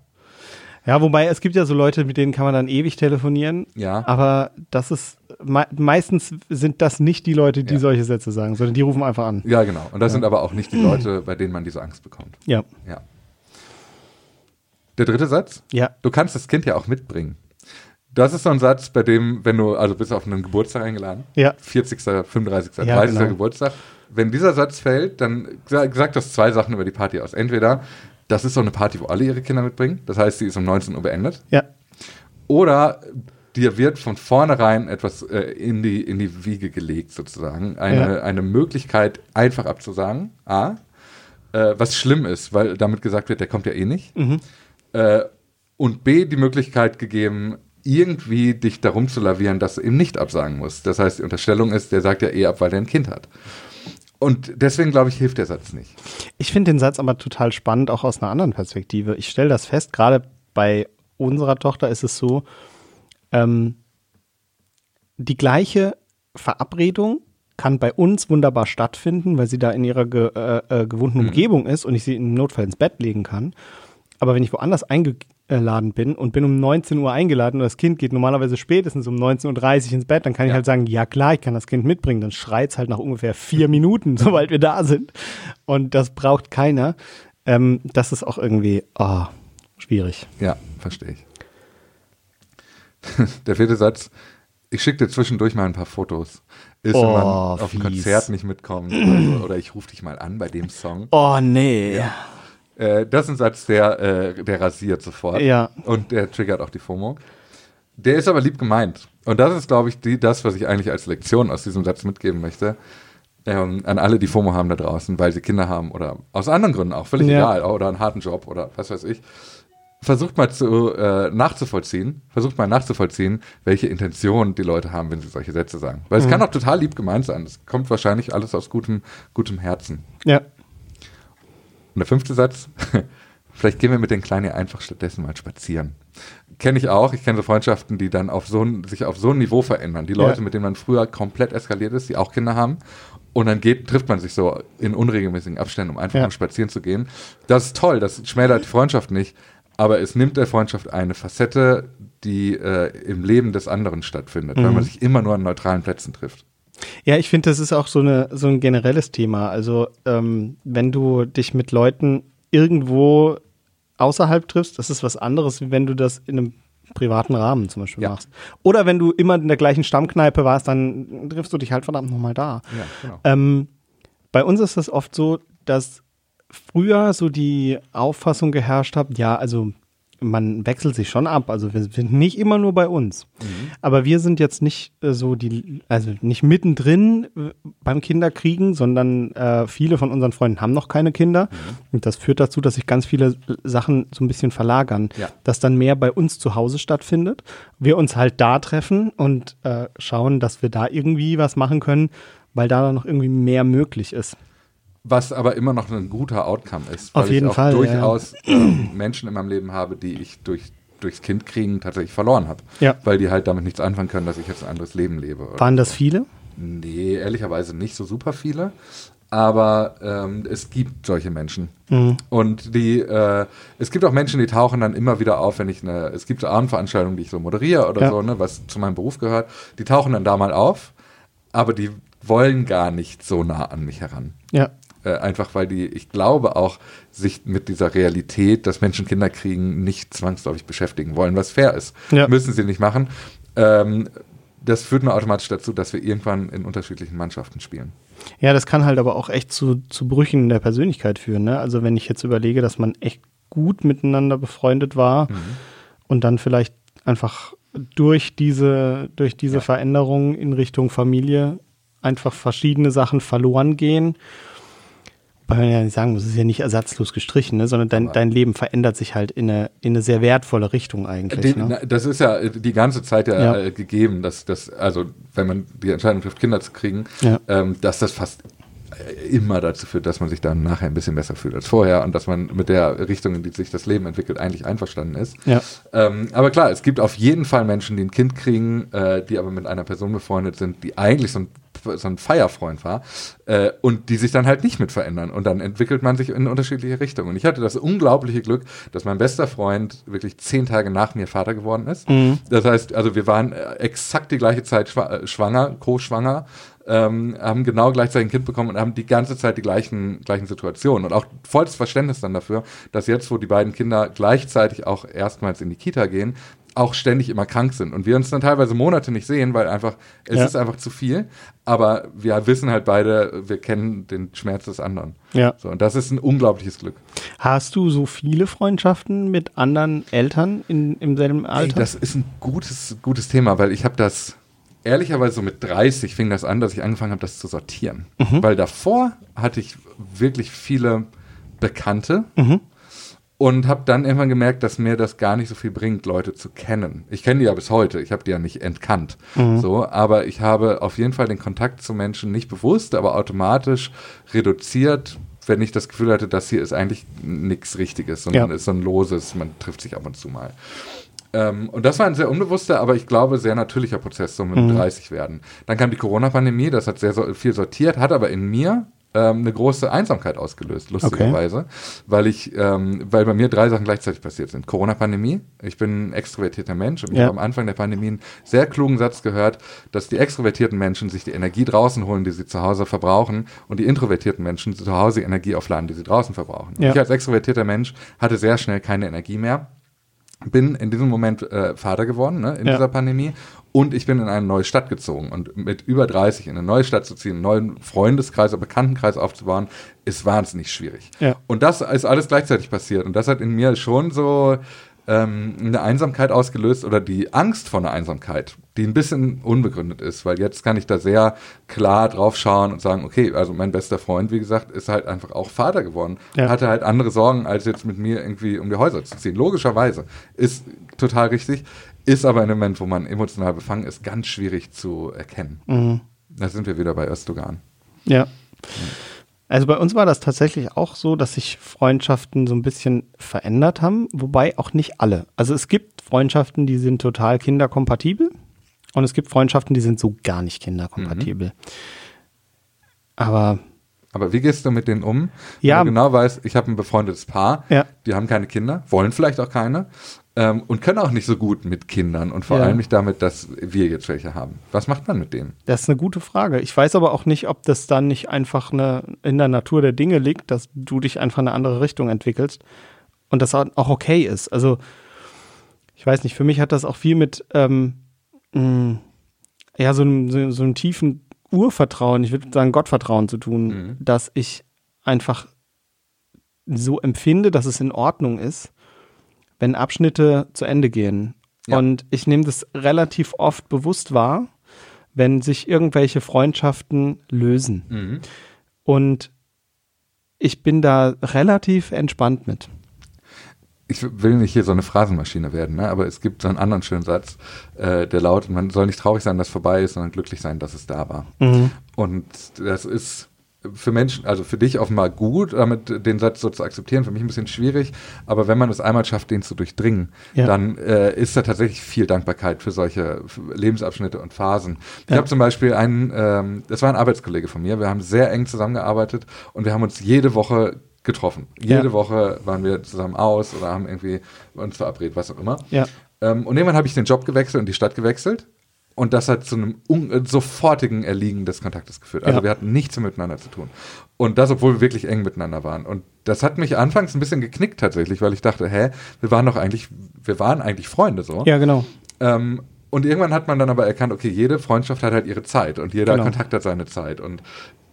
Ja, wobei es gibt ja so Leute, mit denen kann man dann ewig telefonieren. Ja. Aber das ist, me meistens sind das nicht die Leute, die Ja. solche Sätze sagen, sondern die rufen einfach an. Ja, genau. Und das sind aber auch nicht die Leute, bei denen man diese Angst bekommt. Ja. Ja. Der dritte Satz. Ja. Du kannst das Kind ja auch mitbringen. Das ist so ein Satz, bei dem, wenn du, also bist auf einen Geburtstag eingeladen, Ja. 40., 35., Ja, 30. genau. Geburtstag, wenn dieser Satz fällt, dann sa- sagt das zwei Sachen über die Party aus. Entweder, das ist so eine Party, wo alle ihre Kinder mitbringen, das heißt, sie ist um 19 Uhr beendet, Ja. oder dir wird von vornherein etwas äh, in, die, in die Wiege gelegt, sozusagen. Eine, Ja. eine Möglichkeit, einfach abzusagen. A. Äh, was schlimm ist, weil damit gesagt wird, der kommt ja eh nicht. Mhm. Äh, und B. Die Möglichkeit gegeben, irgendwie dich darum zu lavieren, dass du ihm nicht absagen musst. Das heißt, die Unterstellung ist, der sagt ja eh ab, weil er ein Kind hat. Und deswegen, glaube ich, hilft der Satz nicht. Ich finde den Satz aber total spannend, auch aus einer anderen Perspektive. Ich stelle das fest, gerade bei unserer Tochter ist es so, ähm, die gleiche Verabredung kann bei uns wunderbar stattfinden, weil sie da in ihrer ge äh, äh, gewohnten Umgebung ist und ich sie im Notfall ins Bett legen kann. Aber wenn ich woanders eingeladen bin und bin um 19 Uhr eingeladen und das Kind geht normalerweise spätestens um 19.30 Uhr ins Bett, dann kann ich Ja. halt sagen, ja klar, ich kann das Kind mitbringen. Dann schreit's halt nach ungefähr vier Minuten, sobald wir da sind. Und das braucht keiner. Ähm, das ist auch irgendwie oh, schwierig. Ja, verstehe ich. Der vierte Satz. Ich schicke dir zwischendurch mal ein paar Fotos. Ist, wenn man Oh, auf ein. Konzert nicht mitkommt oder, so, oder ich rufe dich mal an bei dem Song. Oh nee. Äh, das ist ein Satz, der, äh, der rasiert sofort. Ja. Und der triggert auch die FOMO. Der ist aber lieb gemeint. Und das ist, glaube ich, die, das, was ich eigentlich als Lektion aus diesem Satz mitgeben möchte. Ähm, an alle, die FOMO haben da draußen, weil sie Kinder haben oder aus anderen Gründen auch, völlig Ja. egal, oder einen harten Job oder was weiß ich. Versucht mal zu, äh, nachzuvollziehen, versucht mal nachzuvollziehen, welche Intention die Leute haben, wenn sie solche Sätze sagen. Weil es kann auch total lieb gemeint sein. Es kommt wahrscheinlich alles aus gutem, gutem Herzen. Ja. Und der fünfte Satz, vielleicht gehen wir mit den Kleinen ja einfach stattdessen mal spazieren. Kenne ich auch. Ich kenne so Freundschaften, die dann auf so ein, sich auf so ein Niveau verändern. Die Leute, Ja. mit denen man früher komplett eskaliert ist, die auch Kinder haben. Und dann geht, trifft man sich so in unregelmäßigen Abständen, um einfach Ja. mal spazieren zu gehen. Das ist toll, das schmälert die Freundschaft nicht. Aber es nimmt der Freundschaft eine Facette, die äh, im Leben des anderen stattfindet, weil man sich immer nur an neutralen Plätzen trifft. Ja, ich finde, das ist auch so, eine, so ein generelles Thema. Also, ähm, wenn du dich mit Leuten irgendwo außerhalb triffst, das ist was anderes, wie wenn du das in einem privaten Rahmen zum Beispiel Ja. machst. Oder wenn du immer in der gleichen Stammkneipe warst, dann triffst du dich halt verdammt nochmal da. Ja, genau. Ähm, bei uns ist das oft so, dass früher so die Auffassung geherrscht hat, ja, also man wechselt sich schon ab, also wir sind nicht immer nur bei uns. Aber wir sind jetzt nicht äh, so die, also nicht mittendrin äh, beim Kinderkriegen, sondern äh, viele von unseren Freunden haben noch keine Kinder. Und das führt dazu, dass sich ganz viele äh, Sachen so ein bisschen verlagern, Ja. dass dann mehr bei uns zu Hause stattfindet. Wir uns halt da treffen und schauen, dass wir da irgendwie was machen können, weil da dann noch irgendwie mehr möglich ist. Was aber immer noch ein guter Outcome ist. Auf weil jeden ich auch Fall, ja, ja. durchaus ähm, Menschen in meinem Leben habe, die ich durch, durchs Kind kriegen tatsächlich verloren habe. Ja. Weil die halt damit nichts anfangen können, dass ich jetzt ein anderes Leben lebe. Waren das viele? Nee, ehrlicherweise nicht so super viele. Aber ähm, es gibt solche Menschen. Und die, äh, es gibt auch Menschen, die tauchen dann immer wieder auf, wenn ich eine, es gibt Abendveranstaltungen, die ich so moderiere oder Ja. so, ne, was zu meinem Beruf gehört, die tauchen dann da mal auf, aber die wollen gar nicht so nah an mich heran. Ja. Äh, einfach weil die, ich glaube auch, sich mit dieser Realität, dass Menschen Kinder kriegen, nicht zwangsläufig beschäftigen wollen, was fair ist. Ja. Müssen sie nicht machen. Ähm, das führt nur automatisch dazu, dass wir irgendwann in unterschiedlichen Mannschaften spielen. Ja, das kann halt aber auch echt zu, zu Brüchen in der Persönlichkeit führen. Ne? Also wenn ich jetzt überlege, dass man echt gut miteinander befreundet war und dann vielleicht einfach durch diese, durch diese Veränderung in Richtung Familie einfach verschiedene Sachen verloren gehen. Weil man ja nicht sagen muss, es ist ja nicht ersatzlos gestrichen, ne? sondern dein, dein Leben verändert sich halt in eine, in eine sehr wertvolle Richtung eigentlich. Den, ne? Das ist ja die ganze Zeit ja, Ja. äh, gegeben, dass das, also wenn man die Entscheidung trifft, Kinder zu kriegen, Ja. ähm, dass das fast äh, immer dazu führt, dass man sich dann nachher ein bisschen besser fühlt als vorher und dass man mit der Richtung, in die sich das Leben entwickelt, eigentlich einverstanden ist. Ja. Ähm, aber klar, es gibt auf jeden Fall Menschen, die ein Kind kriegen, äh, die aber mit einer Person befreundet sind, die eigentlich so ein, so ein Feierfreund war äh, und die sich dann halt nicht mit verändern. Und dann entwickelt man sich in unterschiedliche Richtungen. Und ich hatte das unglaubliche Glück, dass mein bester Freund wirklich zehn Tage nach mir Vater geworden ist. Das heißt, also wir waren äh, exakt die gleiche Zeit äh, schwanger, co-schwanger. Ähm, haben genau gleichzeitig ein Kind bekommen und haben die ganze Zeit die gleichen, gleichen Situationen und auch volles Verständnis dann dafür, dass jetzt, wo die beiden Kinder gleichzeitig auch erstmals in die Kita gehen, auch ständig immer krank sind und wir uns dann teilweise Monate nicht sehen, weil einfach, es Ja. ist einfach zu viel, aber wir wissen halt beide, wir kennen den Schmerz des anderen. Ja. So, und das ist ein unglaubliches Glück. Hast du so viele Freundschaften mit anderen Eltern in, im selben Alter? das ist ein gutes, gutes Thema, weil ich habe das, ehrlicherweise so mit 30 fing das an, dass ich angefangen habe, das zu sortieren. Weil davor hatte ich wirklich viele Bekannte und habe dann irgendwann gemerkt, dass mir das gar nicht so viel bringt, Leute zu kennen. Ich kenne die ja bis heute, ich habe die ja nicht entkannt. So, aber ich habe auf jeden Fall den Kontakt zu Menschen nicht bewusst, aber automatisch reduziert, wenn ich das Gefühl hatte, das hier ist eigentlich nichts Richtiges, sondern Ja. ist so ein loses, man trifft sich ab und zu mal. Ähm, und das war ein sehr unbewusster, aber ich glaube sehr natürlicher Prozess, so mit Mhm. 30 werden. Dann kam die Corona-Pandemie, das hat sehr so viel sortiert, hat aber in mir ähm, eine große Einsamkeit ausgelöst, lustigerweise, weil ich, ähm, weil bei mir drei Sachen gleichzeitig passiert sind. Corona-Pandemie, ich bin ein extrovertierter Mensch und ich Ja. habe am Anfang der Pandemie einen sehr klugen Satz gehört, dass die extrovertierten Menschen sich die Energie draußen holen, die sie zu Hause verbrauchen und die introvertierten Menschen zu Hause die Energie aufladen, die sie draußen verbrauchen. Ja. Ich als extrovertierter Mensch hatte sehr schnell keine Energie mehr bin in diesem Moment äh, Vater geworden, ne, in Ja. dieser Pandemie. Und ich bin in eine neue Stadt gezogen. Und mit über 30 in eine neue Stadt zu ziehen, einen neuen Freundeskreis oder Bekanntenkreis aufzubauen, ist wahnsinnig schwierig. Ja. Und das ist alles gleichzeitig passiert. Und das hat in mir schon so ähm, eine Einsamkeit ausgelöst oder die Angst vor einer Einsamkeit, die ein bisschen unbegründet ist, weil jetzt kann ich da sehr klar drauf schauen und sagen, okay, also mein bester Freund, wie gesagt, ist halt einfach auch Vater geworden, Ja. hatte halt andere Sorgen, als jetzt mit mir irgendwie um die Häuser zu ziehen. Logischerweise ist total richtig, ist aber in dem Moment, wo man emotional befangen ist, ganz schwierig zu erkennen. Mhm. Da sind wir wieder bei Östogan. Ja. Also bei uns war das tatsächlich auch so, dass sich Freundschaften so ein bisschen verändert haben, wobei auch nicht alle. Also es gibt Freundschaften, die sind total kinderkompatibel und es gibt Freundschaften, die sind so gar nicht kinderkompatibel. Mhm. Aber aber wie gehst du mit denen um? Ja. Wenn du genau weißt, ich habe ein befreundetes Paar, ja. die haben keine Kinder, wollen vielleicht auch keine ähm, und können auch nicht so gut mit Kindern und vor Ja. allem nicht damit, dass wir jetzt welche haben. Was macht man mit denen? Das ist eine gute Frage. Ich weiß aber auch nicht, ob das dann nicht einfach eine, in der Natur der Dinge liegt, dass du dich einfach in eine andere Richtung entwickelst und das auch okay ist. Also, ich weiß nicht, für mich hat das auch viel mit ähm, mh, ja, so einem, so, so einem tiefen Urvertrauen, ich würde sagen Gottvertrauen zu tun, Mhm. dass ich einfach so empfinde, dass es in Ordnung ist, wenn Abschnitte zu Ende gehen. Ja. Und ich nehme das relativ oft bewusst wahr, wenn sich irgendwelche Freundschaften lösen. Mhm. Und ich bin da relativ entspannt mit. Ich will nicht hier so eine Phrasenmaschine werden, ne? aber es gibt so einen anderen schönen Satz, äh, der lautet, man soll nicht traurig sein, dass es vorbei ist, sondern glücklich sein, dass es da war. Und das ist für Menschen, also für dich offenbar gut, damit den Satz so zu akzeptieren, für mich ein bisschen schwierig, aber wenn man es einmal schafft, den zu durchdringen, Ja. dann äh, ist da tatsächlich viel Dankbarkeit für solche Lebensabschnitte und Phasen. Ich Ja. habe zum Beispiel einen, ähm, das war ein Arbeitskollege von mir, wir haben sehr eng zusammengearbeitet und wir haben uns jede Woche getroffen. Jede Ja. Woche waren wir zusammen aus oder haben irgendwie uns verabredet, was auch immer. Ja. Ähm, und irgendwann habe ich den Job gewechselt und die Stadt gewechselt. Und das hat zu einem sofortigen Erliegen des Kontaktes geführt. Also Ja. wir hatten nichts miteinander zu tun. Und das, obwohl wir wirklich eng miteinander waren. Und das hat mich anfangs ein bisschen geknickt tatsächlich, weil ich dachte, hä, wir waren doch eigentlich, wir waren eigentlich Freunde so. Ja, genau. Ähm, und irgendwann hat man dann aber erkannt, okay, jede Freundschaft hat halt ihre Zeit und jeder Genau. Kontakt hat seine Zeit. Und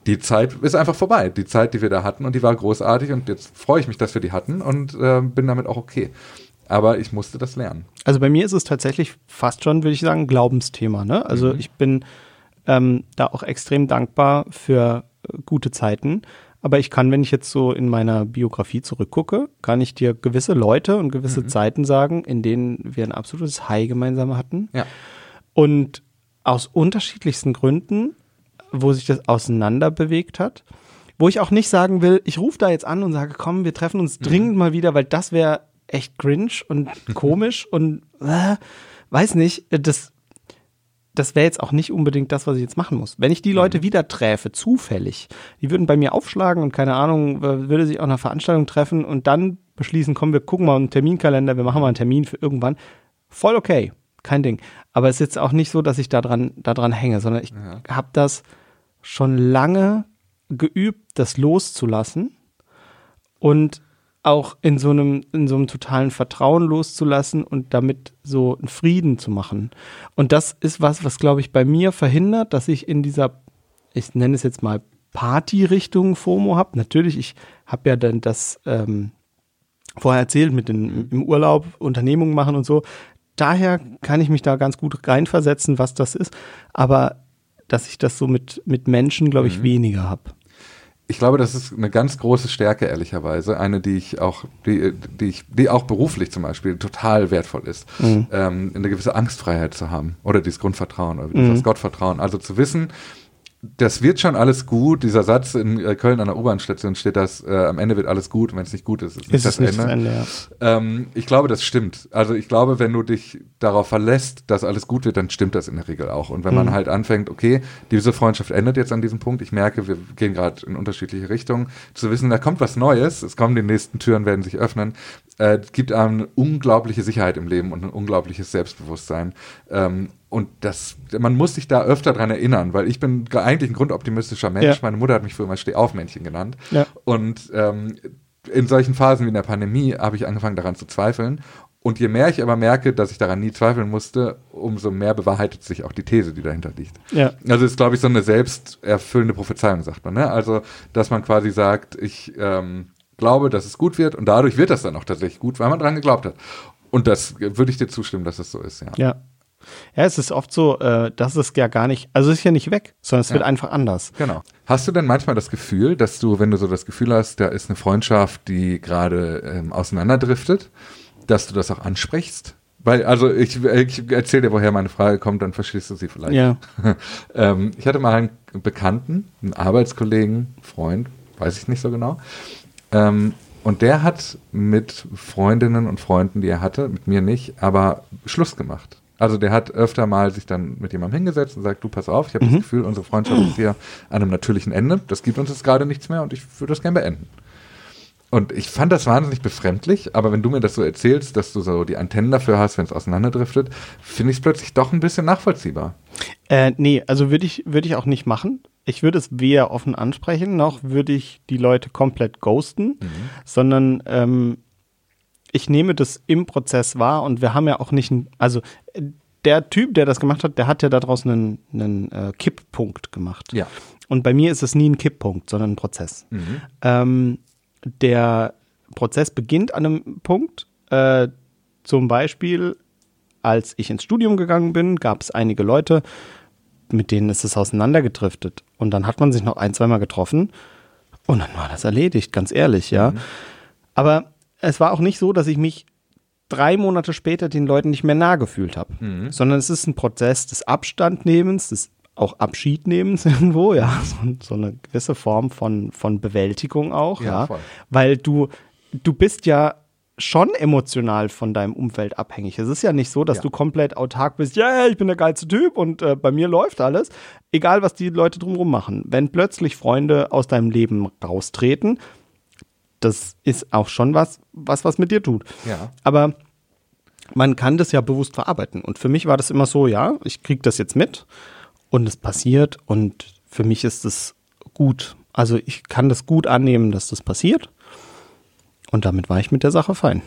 die Zeit ist einfach vorbei. Die Zeit, die wir da hatten und die war großartig und jetzt freue ich mich, dass wir die hatten und äh, bin damit auch okay. Aber ich musste das lernen. Also bei mir ist es tatsächlich fast schon, würde ich sagen, ein Glaubensthema. Ne? Also Mhm. ich bin ähm, da auch extrem dankbar für äh, gute Zeiten. Aber ich kann, wenn ich jetzt so in meiner Biografie zurückgucke, kann ich dir gewisse Leute und gewisse Mhm. Zeiten sagen, in denen wir ein absolutes High gemeinsam hatten. Ja. Und aus unterschiedlichsten Gründen, wo sich das auseinander bewegt hat, wo ich auch nicht sagen will, ich rufe da jetzt an und sage, komm, wir treffen uns dringend mal wieder, weil das wäre echt cringe und komisch und äh, weiß nicht, das, das wäre jetzt auch nicht unbedingt das, was ich jetzt machen muss. Wenn ich die Leute wieder träfe, zufällig, die würden bei mir aufschlagen und keine Ahnung, würde sich auch einer Veranstaltung treffen und dann beschließen, komm, wir gucken mal einen Terminkalender, wir machen mal einen Termin für irgendwann. Voll okay, kein Ding. Aber es ist jetzt auch nicht so, dass ich da dran, da dran hänge, sondern ich Ja. habe das schon lange geübt, das loszulassen und auch in so einem, in so einem totalen Vertrauen loszulassen und damit so einen Frieden zu machen. Und das ist was, was glaube ich bei mir verhindert, dass ich in dieser, ich nenne es jetzt mal Party-Richtung FOMO habe. Natürlich, ich habe ja dann das ähm, vorher erzählt mit den im Urlaub Unternehmungen machen und so. Daher kann ich mich da ganz gut reinversetzen, was das ist. Aber dass ich das so mit, mit Menschen, glaube ich, weniger habe. Ich glaube, das ist eine ganz große Stärke, ehrlicherweise. Eine, die ich auch, die, die ich, die auch beruflich zum Beispiel total wertvoll ist. Ähm, eine gewisse Angstfreiheit zu haben. Oder dieses Grundvertrauen oder dieses Gottvertrauen. Also zu wissen, das wird schon alles gut. Dieser Satz in äh, Köln an der U-Bahn-Station steht, dass äh, am Ende wird alles gut und wenn es nicht gut ist, ist, Ist es nicht das Ende, ja. Ähm, ich glaube, das stimmt. Also ich glaube, wenn du dich darauf verlässt, dass alles gut wird, dann stimmt das in der Regel auch. Und wenn man halt anfängt, okay, diese Freundschaft endet jetzt an diesem Punkt, ich merke, wir gehen gerade in unterschiedliche Richtungen, zu wissen, da kommt was Neues, es kommen die nächsten Türen, werden sich öffnen, äh, gibt einem eine unglaubliche Sicherheit im Leben und ein unglaubliches Selbstbewusstsein. Ähm, und das, man muss sich da öfter dran erinnern, weil ich bin ge- eigentlich ein grundoptimistischer Mensch. Ja. Meine Mutter hat mich früher mal Stehaufmännchen genannt. Ja. Und ähm, in solchen Phasen wie in der Pandemie habe ich angefangen daran zu zweifeln. Und je mehr ich aber merke, dass ich daran nie zweifeln musste, umso mehr bewahrheitet sich auch die These, die dahinter liegt. Ja. Also ist, glaube ich, so eine selbsterfüllende Prophezeiung, sagt man. Ne? Also, dass man quasi sagt, ich ähm, glaube, dass es gut wird und dadurch wird das dann auch tatsächlich gut, weil man dran geglaubt hat. Und das würde ich dir zustimmen, dass es so ist, ja. Ja. Ja, es ist oft so, äh, dass es ja gar nicht, also es ist ja nicht weg, sondern es wird Ja. einfach anders. Genau. Hast du denn manchmal das Gefühl, dass du, wenn du so das Gefühl hast, da ist eine Freundschaft, die gerade ähm, auseinanderdriftet, dass du das auch ansprichst? Weil, also ich, ich erzähle dir, woher meine Frage kommt, dann verstehst du sie vielleicht. Ja. ähm, ich hatte mal einen Bekannten, einen Arbeitskollegen, Freund, weiß ich nicht so genau. Ähm, und der hat mit Freundinnen und Freunden, die er hatte, mit mir nicht, aber Schluss gemacht. Also der hat öfter mal sich dann mit jemandem hingesetzt und sagt, du pass auf, ich habe mhm. das Gefühl, unsere Freundschaft ist hier an einem natürlichen Ende. Das gibt uns jetzt gerade nichts mehr und ich würde das gerne beenden. Und ich fand das wahnsinnig befremdlich, aber wenn du mir das so erzählst, dass du so die Antennen dafür hast, wenn es auseinanderdriftet, finde ich es plötzlich doch ein bisschen nachvollziehbar. Äh, nee, also würde ich, würd ich auch nicht machen. Ich würde es weder offen ansprechen, noch würde ich die Leute komplett ghosten, mhm. sondern ähm, ich nehme das im Prozess wahr und wir haben ja auch nicht, ein, also der Typ, der das gemacht hat, der hat ja da draußen einen, einen äh, Kipppunkt gemacht. Ja. Und bei mir ist es nie ein Kipppunkt, sondern ein Prozess. Mhm. Ähm, der Prozess beginnt an einem Punkt, äh, zum Beispiel, als ich ins Studium gegangen bin, gab es einige Leute, mit denen ist es auseinandergedriftet. Und dann hat man sich noch ein, zweimal getroffen und dann war das erledigt, ganz ehrlich, ja. Mhm. Aber es war auch nicht so, dass ich mich drei Monate später den Leuten nicht mehr nahe gefühlt habe, mhm. sondern es ist ein Prozess des Abstandnehmens, des auch Abschiednehmens irgendwo, ja, so, so, eine gewisse Form von, von Bewältigung auch, ja, ja. weil du, du bist ja schon emotional von deinem Umfeld abhängig. Es ist ja nicht so, dass ja. du komplett autark bist, ja, yeah, ich bin der geilste Typ und äh, bei mir läuft alles, egal was die Leute drumherum machen. Wenn plötzlich Freunde aus deinem Leben raustreten, das ist auch schon was, was was mit dir tut. Ja. Aber man kann das ja bewusst verarbeiten. Und für mich war das immer so, ja, ich kriege das jetzt mit und es passiert und für mich ist es gut. Also ich kann das gut annehmen, dass das passiert und damit war ich mit der Sache fein.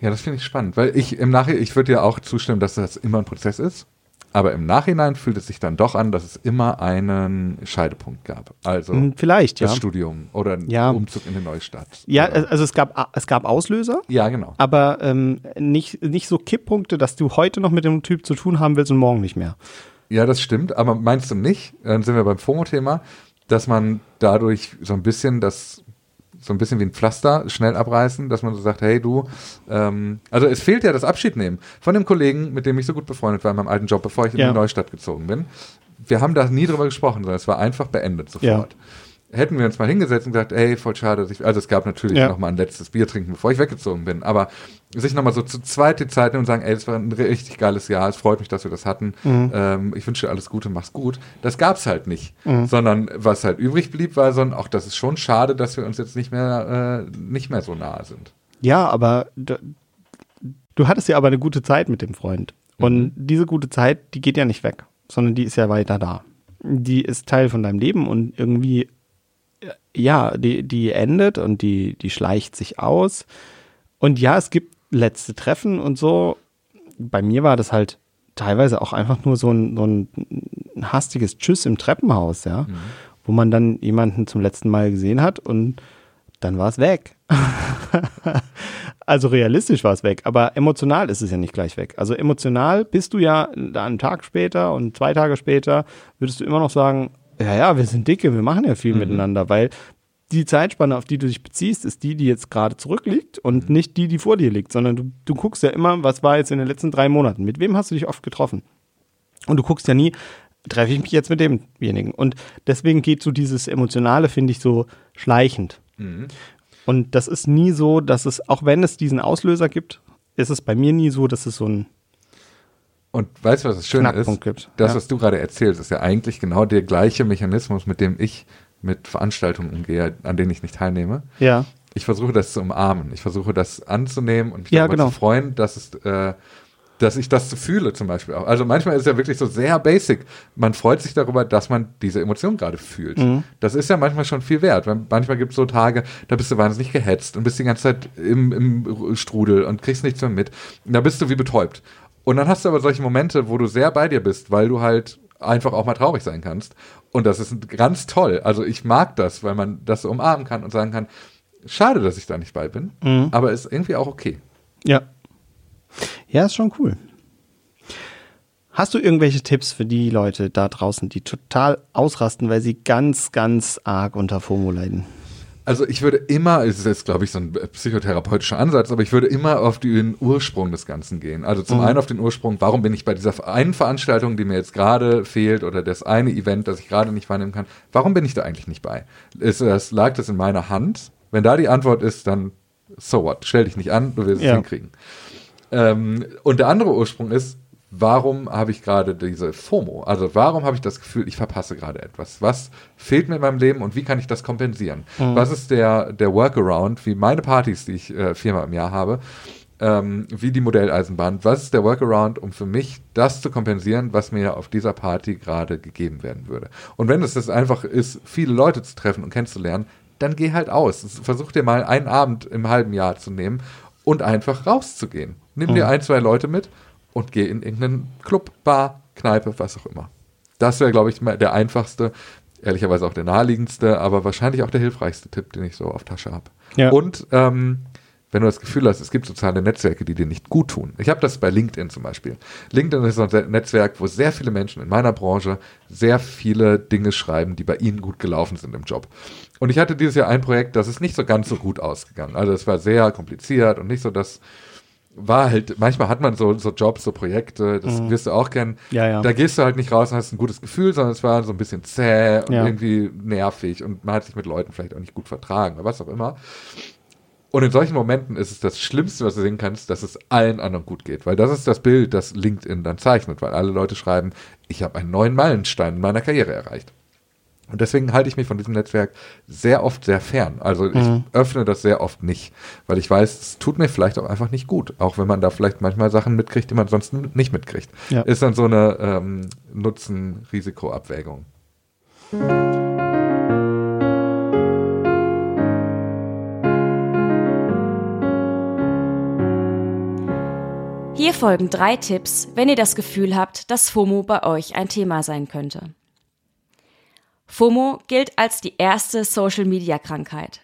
Ja, das finde ich spannend, weil ich im Nachhinein, ich würde ja auch zustimmen, dass das immer ein Prozess ist. Aber im Nachhinein fühlt es sich dann doch an, dass es immer einen Scheidepunkt gab. Also hm, vielleicht das ja. Studium oder ein ja. Umzug in eine neue Stadt. Ja, oder? also es gab es gab Auslöser. Ja, genau. Aber ähm, nicht nicht so Kipppunkte, dass du heute noch mit dem Typ zu tun haben willst und morgen nicht mehr. Ja, das stimmt. Aber meinst du nicht? Dann sind wir beim FOMO-Thema, dass man dadurch so ein bisschen das so ein bisschen wie ein Pflaster schnell abreißen, dass man so sagt, hey du, ähm, also es fehlt ja das Abschiednehmen von dem Kollegen, mit dem ich so gut befreundet war in meinem alten Job, bevor ich in ja. die Neustadt gezogen bin. Wir haben da nie drüber gesprochen, sondern es war einfach beendet sofort. Ja hätten wir uns mal hingesetzt und gesagt, ey, voll schade, dass ich, also es gab natürlich ja. noch mal ein letztes Bier trinken, bevor ich weggezogen bin, aber sich noch mal so zu zweit die Zeit nehmen und sagen, ey, das war ein richtig geiles Jahr, es freut mich, dass wir das hatten, mhm. ähm, ich wünsche dir alles Gute, mach's gut. Das gab's halt nicht, mhm. sondern was halt übrig blieb, war so, auch das ist schon schade, dass wir uns jetzt nicht mehr, äh, nicht mehr so nahe sind. Ja, aber du, du hattest ja aber eine gute Zeit mit dem Freund und mhm. diese gute Zeit, die geht ja nicht weg, sondern die ist ja weiter da. Die ist Teil von deinem Leben und irgendwie ja, die, die endet und die, die schleicht sich aus. Und ja, es gibt letzte Treffen und so. Bei mir war das halt teilweise auch einfach nur so ein, so ein hastiges Tschüss im Treppenhaus, ja, mhm. wo man dann jemanden zum letzten Mal gesehen hat und dann war es weg. also realistisch war es weg, aber emotional ist es ja nicht gleich weg. Also emotional bist du ja einen Tag später und zwei Tage später würdest du immer noch sagen, ja, ja, wir sind dicke, wir machen ja viel mhm. miteinander, weil die Zeitspanne, auf die du dich beziehst, ist die, die jetzt gerade zurückliegt und mhm. nicht die, die vor dir liegt, sondern du, du guckst ja immer, was war jetzt in den letzten drei Monaten, mit wem hast du dich oft getroffen? Und du guckst ja nie, treffe ich mich jetzt mit demjenigen. Und deswegen geht so dieses Emotionale, finde ich, so schleichend. Mhm. Und das ist nie so, dass es, auch wenn es diesen Auslöser gibt, ist es bei mir nie so, dass es so ein und weißt du, was das Schöne ist? Gibt. Das, ja. was du gerade erzählst, ist ja eigentlich genau der gleiche Mechanismus, mit dem ich mit Veranstaltungen umgehe, an denen ich nicht teilnehme. Ja. Ich versuche das zu umarmen. Ich versuche das anzunehmen und mich ja, darüber genau. zu freuen, dass es, äh, dass ich das fühle zum Beispiel auch. Also manchmal ist es ja wirklich so sehr basic. Man freut sich darüber, dass man diese Emotion gerade fühlt. Mhm. Das ist ja manchmal schon viel wert. Manchmal gibt es so Tage, da bist du wahnsinnig gehetzt und bist die ganze Zeit im, im Strudel und kriegst nichts mehr mit. Da bist du wie betäubt. Und dann hast du aber solche Momente, wo du sehr bei dir bist, weil du halt einfach auch mal traurig sein kannst. Und das ist ganz toll. Also ich mag das, weil man das so umarmen kann und sagen kann, schade, dass ich da nicht bei bin, mhm. aber ist irgendwie auch okay. Ja. Ja, ist schon cool. Hast du irgendwelche Tipps für die Leute da draußen, die total ausrasten, weil sie ganz, ganz arg unter FOMO leiden? Also ich würde immer, es ist jetzt glaube ich so ein psychotherapeutischer Ansatz, aber ich würde immer auf den Ursprung des Ganzen gehen. Also zum mhm. einen auf den Ursprung, warum bin ich bei dieser einen Veranstaltung, die mir jetzt gerade fehlt oder das eine Event, das ich gerade nicht wahrnehmen kann, warum bin ich da eigentlich nicht bei? Ist das, lag das in meiner Hand? Wenn da die Antwort ist, dann so what, stell dich nicht an, du wirst ja. es hinkriegen. Ähm, und der andere Ursprung ist, warum habe ich gerade diese FOMO? Also warum habe ich das Gefühl, ich verpasse gerade etwas? Was fehlt mir in meinem Leben und wie kann ich das kompensieren? Mhm. Was ist der, der Workaround, wie meine Partys, die ich äh, viermal im Jahr habe, ähm, wie die Modelleisenbahn, was ist der Workaround, um für mich das zu kompensieren, was mir auf dieser Party gerade gegeben werden würde? Und wenn es das einfach ist, viele Leute zu treffen und kennenzulernen, dann geh halt aus. Versuch dir mal einen Abend im halben Jahr zu nehmen und einfach rauszugehen. Nimm mhm. dir ein, zwei Leute mit und geh in irgendeinen Club, Bar, Kneipe, was auch immer. Das wäre, glaube ich, der einfachste, ehrlicherweise auch der naheliegendste, aber wahrscheinlich auch der hilfreichste Tipp, den ich so auf Tasche habe. Ja. Und ähm, wenn du das Gefühl hast, es gibt soziale Netzwerke, die dir nicht gut tun. Ich habe das bei LinkedIn zum Beispiel. LinkedIn ist ein Netzwerk, wo sehr viele Menschen in meiner Branche sehr viele Dinge schreiben, die bei ihnen gut gelaufen sind im Job. Und ich hatte dieses Jahr ein Projekt, das ist nicht so ganz so gut ausgegangen. Also es war sehr kompliziert und nicht so das war halt, manchmal hat man so, so Jobs, so Projekte, das mhm. wirst du auch kennen. Ja, ja. Da gehst du halt nicht raus und hast ein gutes Gefühl, sondern es war so ein bisschen zäh und ja. irgendwie nervig und man hat sich mit Leuten vielleicht auch nicht gut vertragen oder was auch immer. Und in solchen Momenten ist es das Schlimmste, was du sehen kannst, dass es allen anderen gut geht. Weil das ist das Bild, das LinkedIn dann zeichnet, weil alle Leute schreiben, ich habe einen neuen Meilenstein in meiner Karriere erreicht. Und deswegen halte ich mich von diesem Netzwerk sehr oft sehr fern. Also ich mhm. öffne das sehr oft nicht, weil ich weiß, es tut mir vielleicht auch einfach nicht gut. Auch wenn man da vielleicht manchmal Sachen mitkriegt, die man sonst nicht mitkriegt. Ja. Ist dann so eine ähm, Nutzen-Risiko-Abwägung. Hier folgen drei Tipps, wenn ihr das Gefühl habt, dass FOMO bei euch ein Thema sein könnte. FOMO gilt als die erste Social-Media-Krankheit.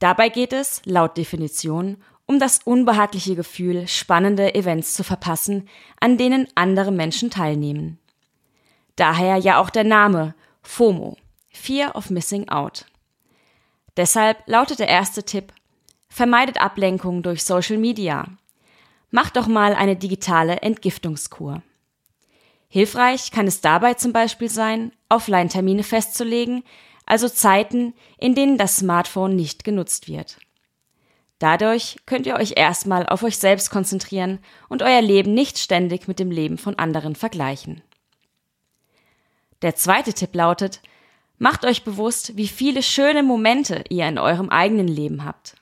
Dabei geht es, laut Definition, um das unbehagliche Gefühl, spannende Events zu verpassen, an denen andere Menschen teilnehmen. Daher ja auch der Name FOMO, Fear of Missing Out. Deshalb lautet der erste Tipp, vermeidet Ablenkung durch Social Media. Macht doch mal eine digitale Entgiftungskur. Hilfreich kann es dabei zum Beispiel sein, Offline-Termine festzulegen, also Zeiten, in denen das Smartphone nicht genutzt wird. Dadurch könnt ihr euch erstmal auf euch selbst konzentrieren und euer Leben nicht ständig mit dem Leben von anderen vergleichen. Der zweite Tipp lautet, macht euch bewusst, wie viele schöne Momente ihr in eurem eigenen Leben habt.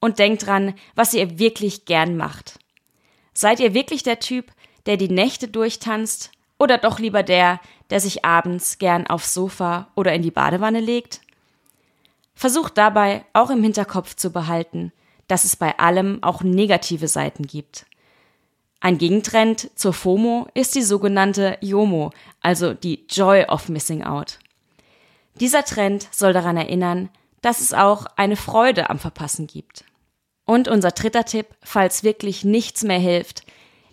Und denkt dran, was ihr wirklich gern macht. Seid ihr wirklich der Typ, der die Nächte durchtanzt oder doch lieber der, der sich abends gern aufs Sofa oder in die Badewanne legt? Versucht dabei auch im Hinterkopf zu behalten, dass es bei allem auch negative Seiten gibt. Ein Gegentrend zur FOMO ist die sogenannte JOMO, also die Joy of Missing Out. Dieser Trend soll daran erinnern, dass es auch eine Freude am Verpassen gibt. Und unser dritter Tipp, falls wirklich nichts mehr hilft,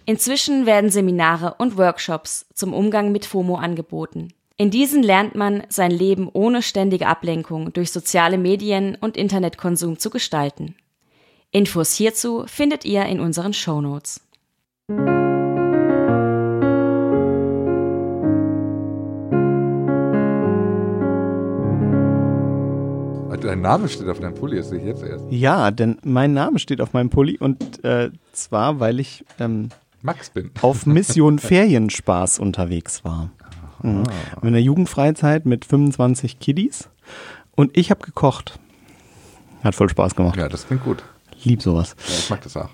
Inzwischen werden Seminare und Workshops zum Umgang mit FOMO angeboten. In diesen lernt man, sein Leben ohne ständige Ablenkung durch soziale Medien und Internetkonsum zu gestalten. Infos hierzu findet ihr in unseren Shownotes. Dein Name steht auf deinem Pulli, das sehe ich jetzt erst. Ja, denn mein Name steht auf meinem Pulli und äh, zwar, weil ich ähm, Max bin. Auf Mission Ferienspaß unterwegs war. Mhm. In der Jugendfreizeit mit 25 Kiddies und ich habe gekocht. Hat voll Spaß gemacht. Ja, das klingt gut. Lieb sowas. Ja, ich mag das auch.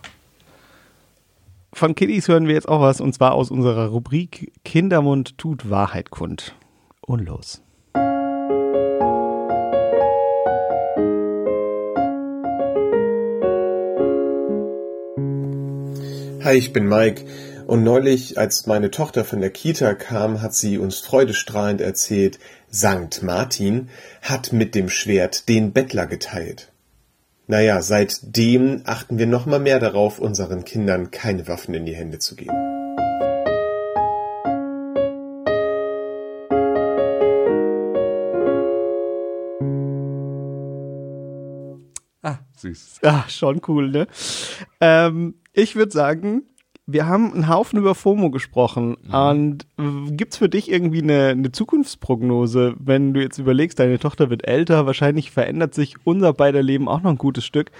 Von Kiddies hören wir jetzt auch was und zwar aus unserer Rubrik Kindermund tut Wahrheit kund. Und los. Hi, ich bin Mike. Und neulich, als meine Tochter von der Kita kam, hat sie uns freudestrahlend erzählt, Sankt Martin hat mit dem Schwert den Bettler geteilt. Naja, seitdem achten wir noch mal mehr darauf, unseren Kindern keine Waffen in die Hände zu geben. Süß. Ach, schon cool, ne? Ähm, ich würde sagen, wir haben einen Haufen über FOMO gesprochen. Mhm. Und äh, gibt's für dich irgendwie eine, eine Zukunftsprognose, wenn du jetzt überlegst, deine Tochter wird älter, wahrscheinlich verändert sich unser beider Leben auch noch ein gutes Stück.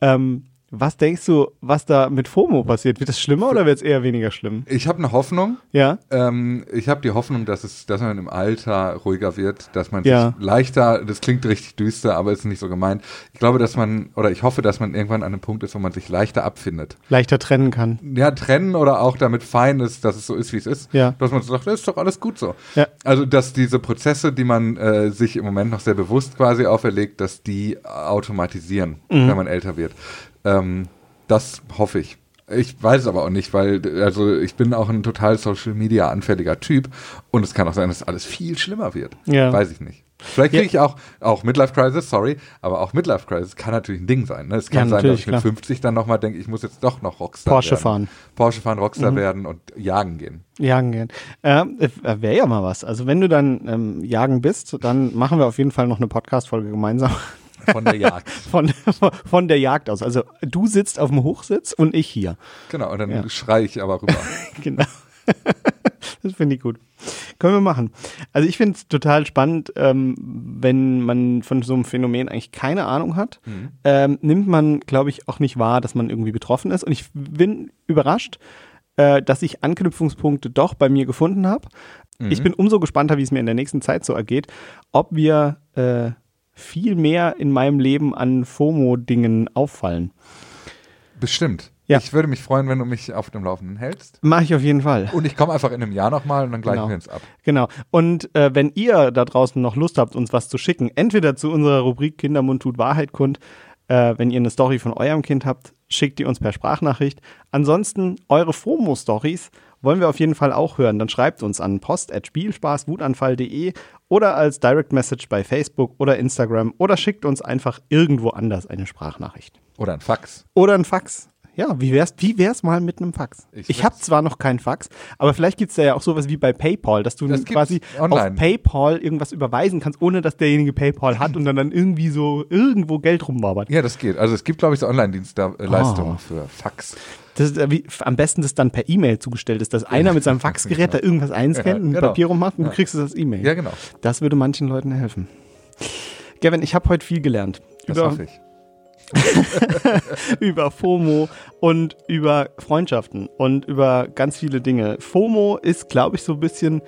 Ähm, was denkst du, was da mit FOMO passiert? Wird es schlimmer oder wird es eher weniger schlimm? Ich habe eine Hoffnung. Ja? Ähm, ich habe die Hoffnung, dass es, dass man im Alter ruhiger wird, dass man Ja. sich leichter, das klingt richtig düster, aber ist nicht so gemeint. Ich glaube, dass man, oder ich hoffe, dass man irgendwann an einem Punkt ist, wo man sich leichter abfindet. Leichter trennen kann. Ja, trennen oder auch damit fein ist, dass es so ist, wie es ist. Ja. Dass man so sagt, das ist doch alles gut so. Ja. Also, dass diese Prozesse, die man äh, sich im Moment noch sehr bewusst quasi auferlegt, dass die automatisieren, Mhm. wenn man älter wird. Ähm, das hoffe ich. Ich weiß es aber auch nicht, weil also ich bin auch ein total Social Media anfälliger Typ und es kann auch sein, dass alles viel schlimmer wird. Ja. Weiß ich nicht. Vielleicht kriege Ja. ich auch auch Midlife Crisis, sorry, aber auch Midlife Crisis kann natürlich ein Ding sein. Ne? Es kann Ja, sein, dass ich mit klar. 50 dann nochmal denke, ich muss jetzt doch noch Rockstar Porsche werden. fahren. Porsche fahren, Rockstar Mhm. werden und jagen gehen. Jagen gehen. Ähm, äh, Wäre ja mal was. Also wenn du dann ähm, jagen bist, dann machen wir auf jeden Fall noch eine Podcast-Folge gemeinsam Von der Jagd. von, von der Jagd aus. Also du sitzt auf dem Hochsitz und ich hier. genau, und dann Ja. schreie ich aber rüber. Genau. das finde ich gut. Können wir machen. Also ich finde es total spannend, ähm, wenn man von so einem Phänomen eigentlich keine Ahnung hat, ähm, nimmt man, glaube ich, auch nicht wahr, dass man irgendwie betroffen ist. Und ich bin überrascht, äh, dass ich Anknüpfungspunkte doch bei mir gefunden habe. Ich bin umso gespannter, wie es mir in der nächsten Zeit so ergeht, ob wir äh, viel mehr in meinem Leben an FOMO-Dingen auffallen. Bestimmt. Ja. Ich würde mich freuen, wenn du mich auf dem Laufenden hältst. Mache ich auf jeden Fall. Und ich komme einfach in einem Jahr nochmal und dann gleichen Genau. wir uns ab. Genau. Und äh, wenn ihr da draußen noch Lust habt, uns was zu schicken, entweder zu unserer Rubrik Kindermund tut Wahrheit kund, äh, wenn ihr eine Story von eurem Kind habt, schickt die uns per Sprachnachricht. Ansonsten eure FOMO-Stories wollen wir auf jeden Fall auch hören. Dann schreibt uns an post.spielspaßwutanfall.de oder als Direct Message bei Facebook oder Instagram oder schickt uns einfach irgendwo anders eine Sprachnachricht. Oder ein Fax. Oder ein Fax. Ja, wie wär's, wie wär's mal mit einem Fax? Ich Ich, habe zwar noch kein Fax, aber vielleicht gibt's da ja auch sowas wie bei PayPal, dass du Das quasi online. auf PayPal irgendwas überweisen kannst, ohne dass derjenige PayPal hat und dann, dann irgendwie so irgendwo Geld rumwabert. Ja, das geht. Also es gibt, glaube ich, so Online-Dienstleistungen Oh. für Fax. Das ist, äh, wie, am besten, dass dann per E-Mail zugestellt ist, dass einer mit seinem Faxgerät da irgendwas einscannt, Ja, ein genau. Papier rummacht und Ja. du kriegst es als E-Mail. Ja, genau. Das würde manchen Leuten helfen. Gavin, ich habe heute viel gelernt. Das über, hoffe ich. über FOMO und über Freundschaften und über ganz viele Dinge. FOMO ist, glaube ich, so ein bisschen,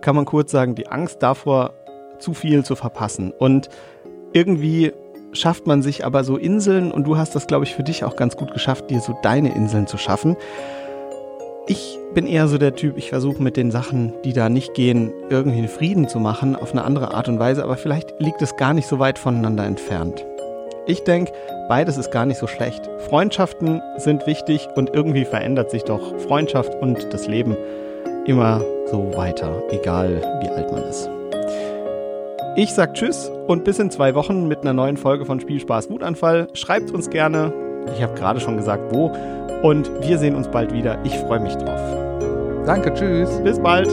kann man kurz sagen, die Angst davor, zu viel zu verpassen. Und irgendwie schafft man sich aber so Inseln und du hast das, glaube ich, für dich auch ganz gut geschafft, dir so deine Inseln zu schaffen. Ich bin eher so der Typ, ich versuche mit den Sachen, die da nicht gehen, irgendwie einen Frieden zu machen, auf eine andere Art und Weise, aber vielleicht liegt es gar nicht so weit voneinander entfernt. Ich denke, beides ist gar nicht so schlecht. Freundschaften sind wichtig und irgendwie verändert sich doch Freundschaft und das Leben immer so weiter, egal wie alt man ist. Ich sag Tschüss und bis in zwei Wochen mit einer neuen Folge von Spielspaß Wutanfall. Schreibt uns gerne. Ich habe gerade schon gesagt, wo. Und wir sehen uns bald wieder. Ich freue mich drauf. Danke, tschüss. Bis bald.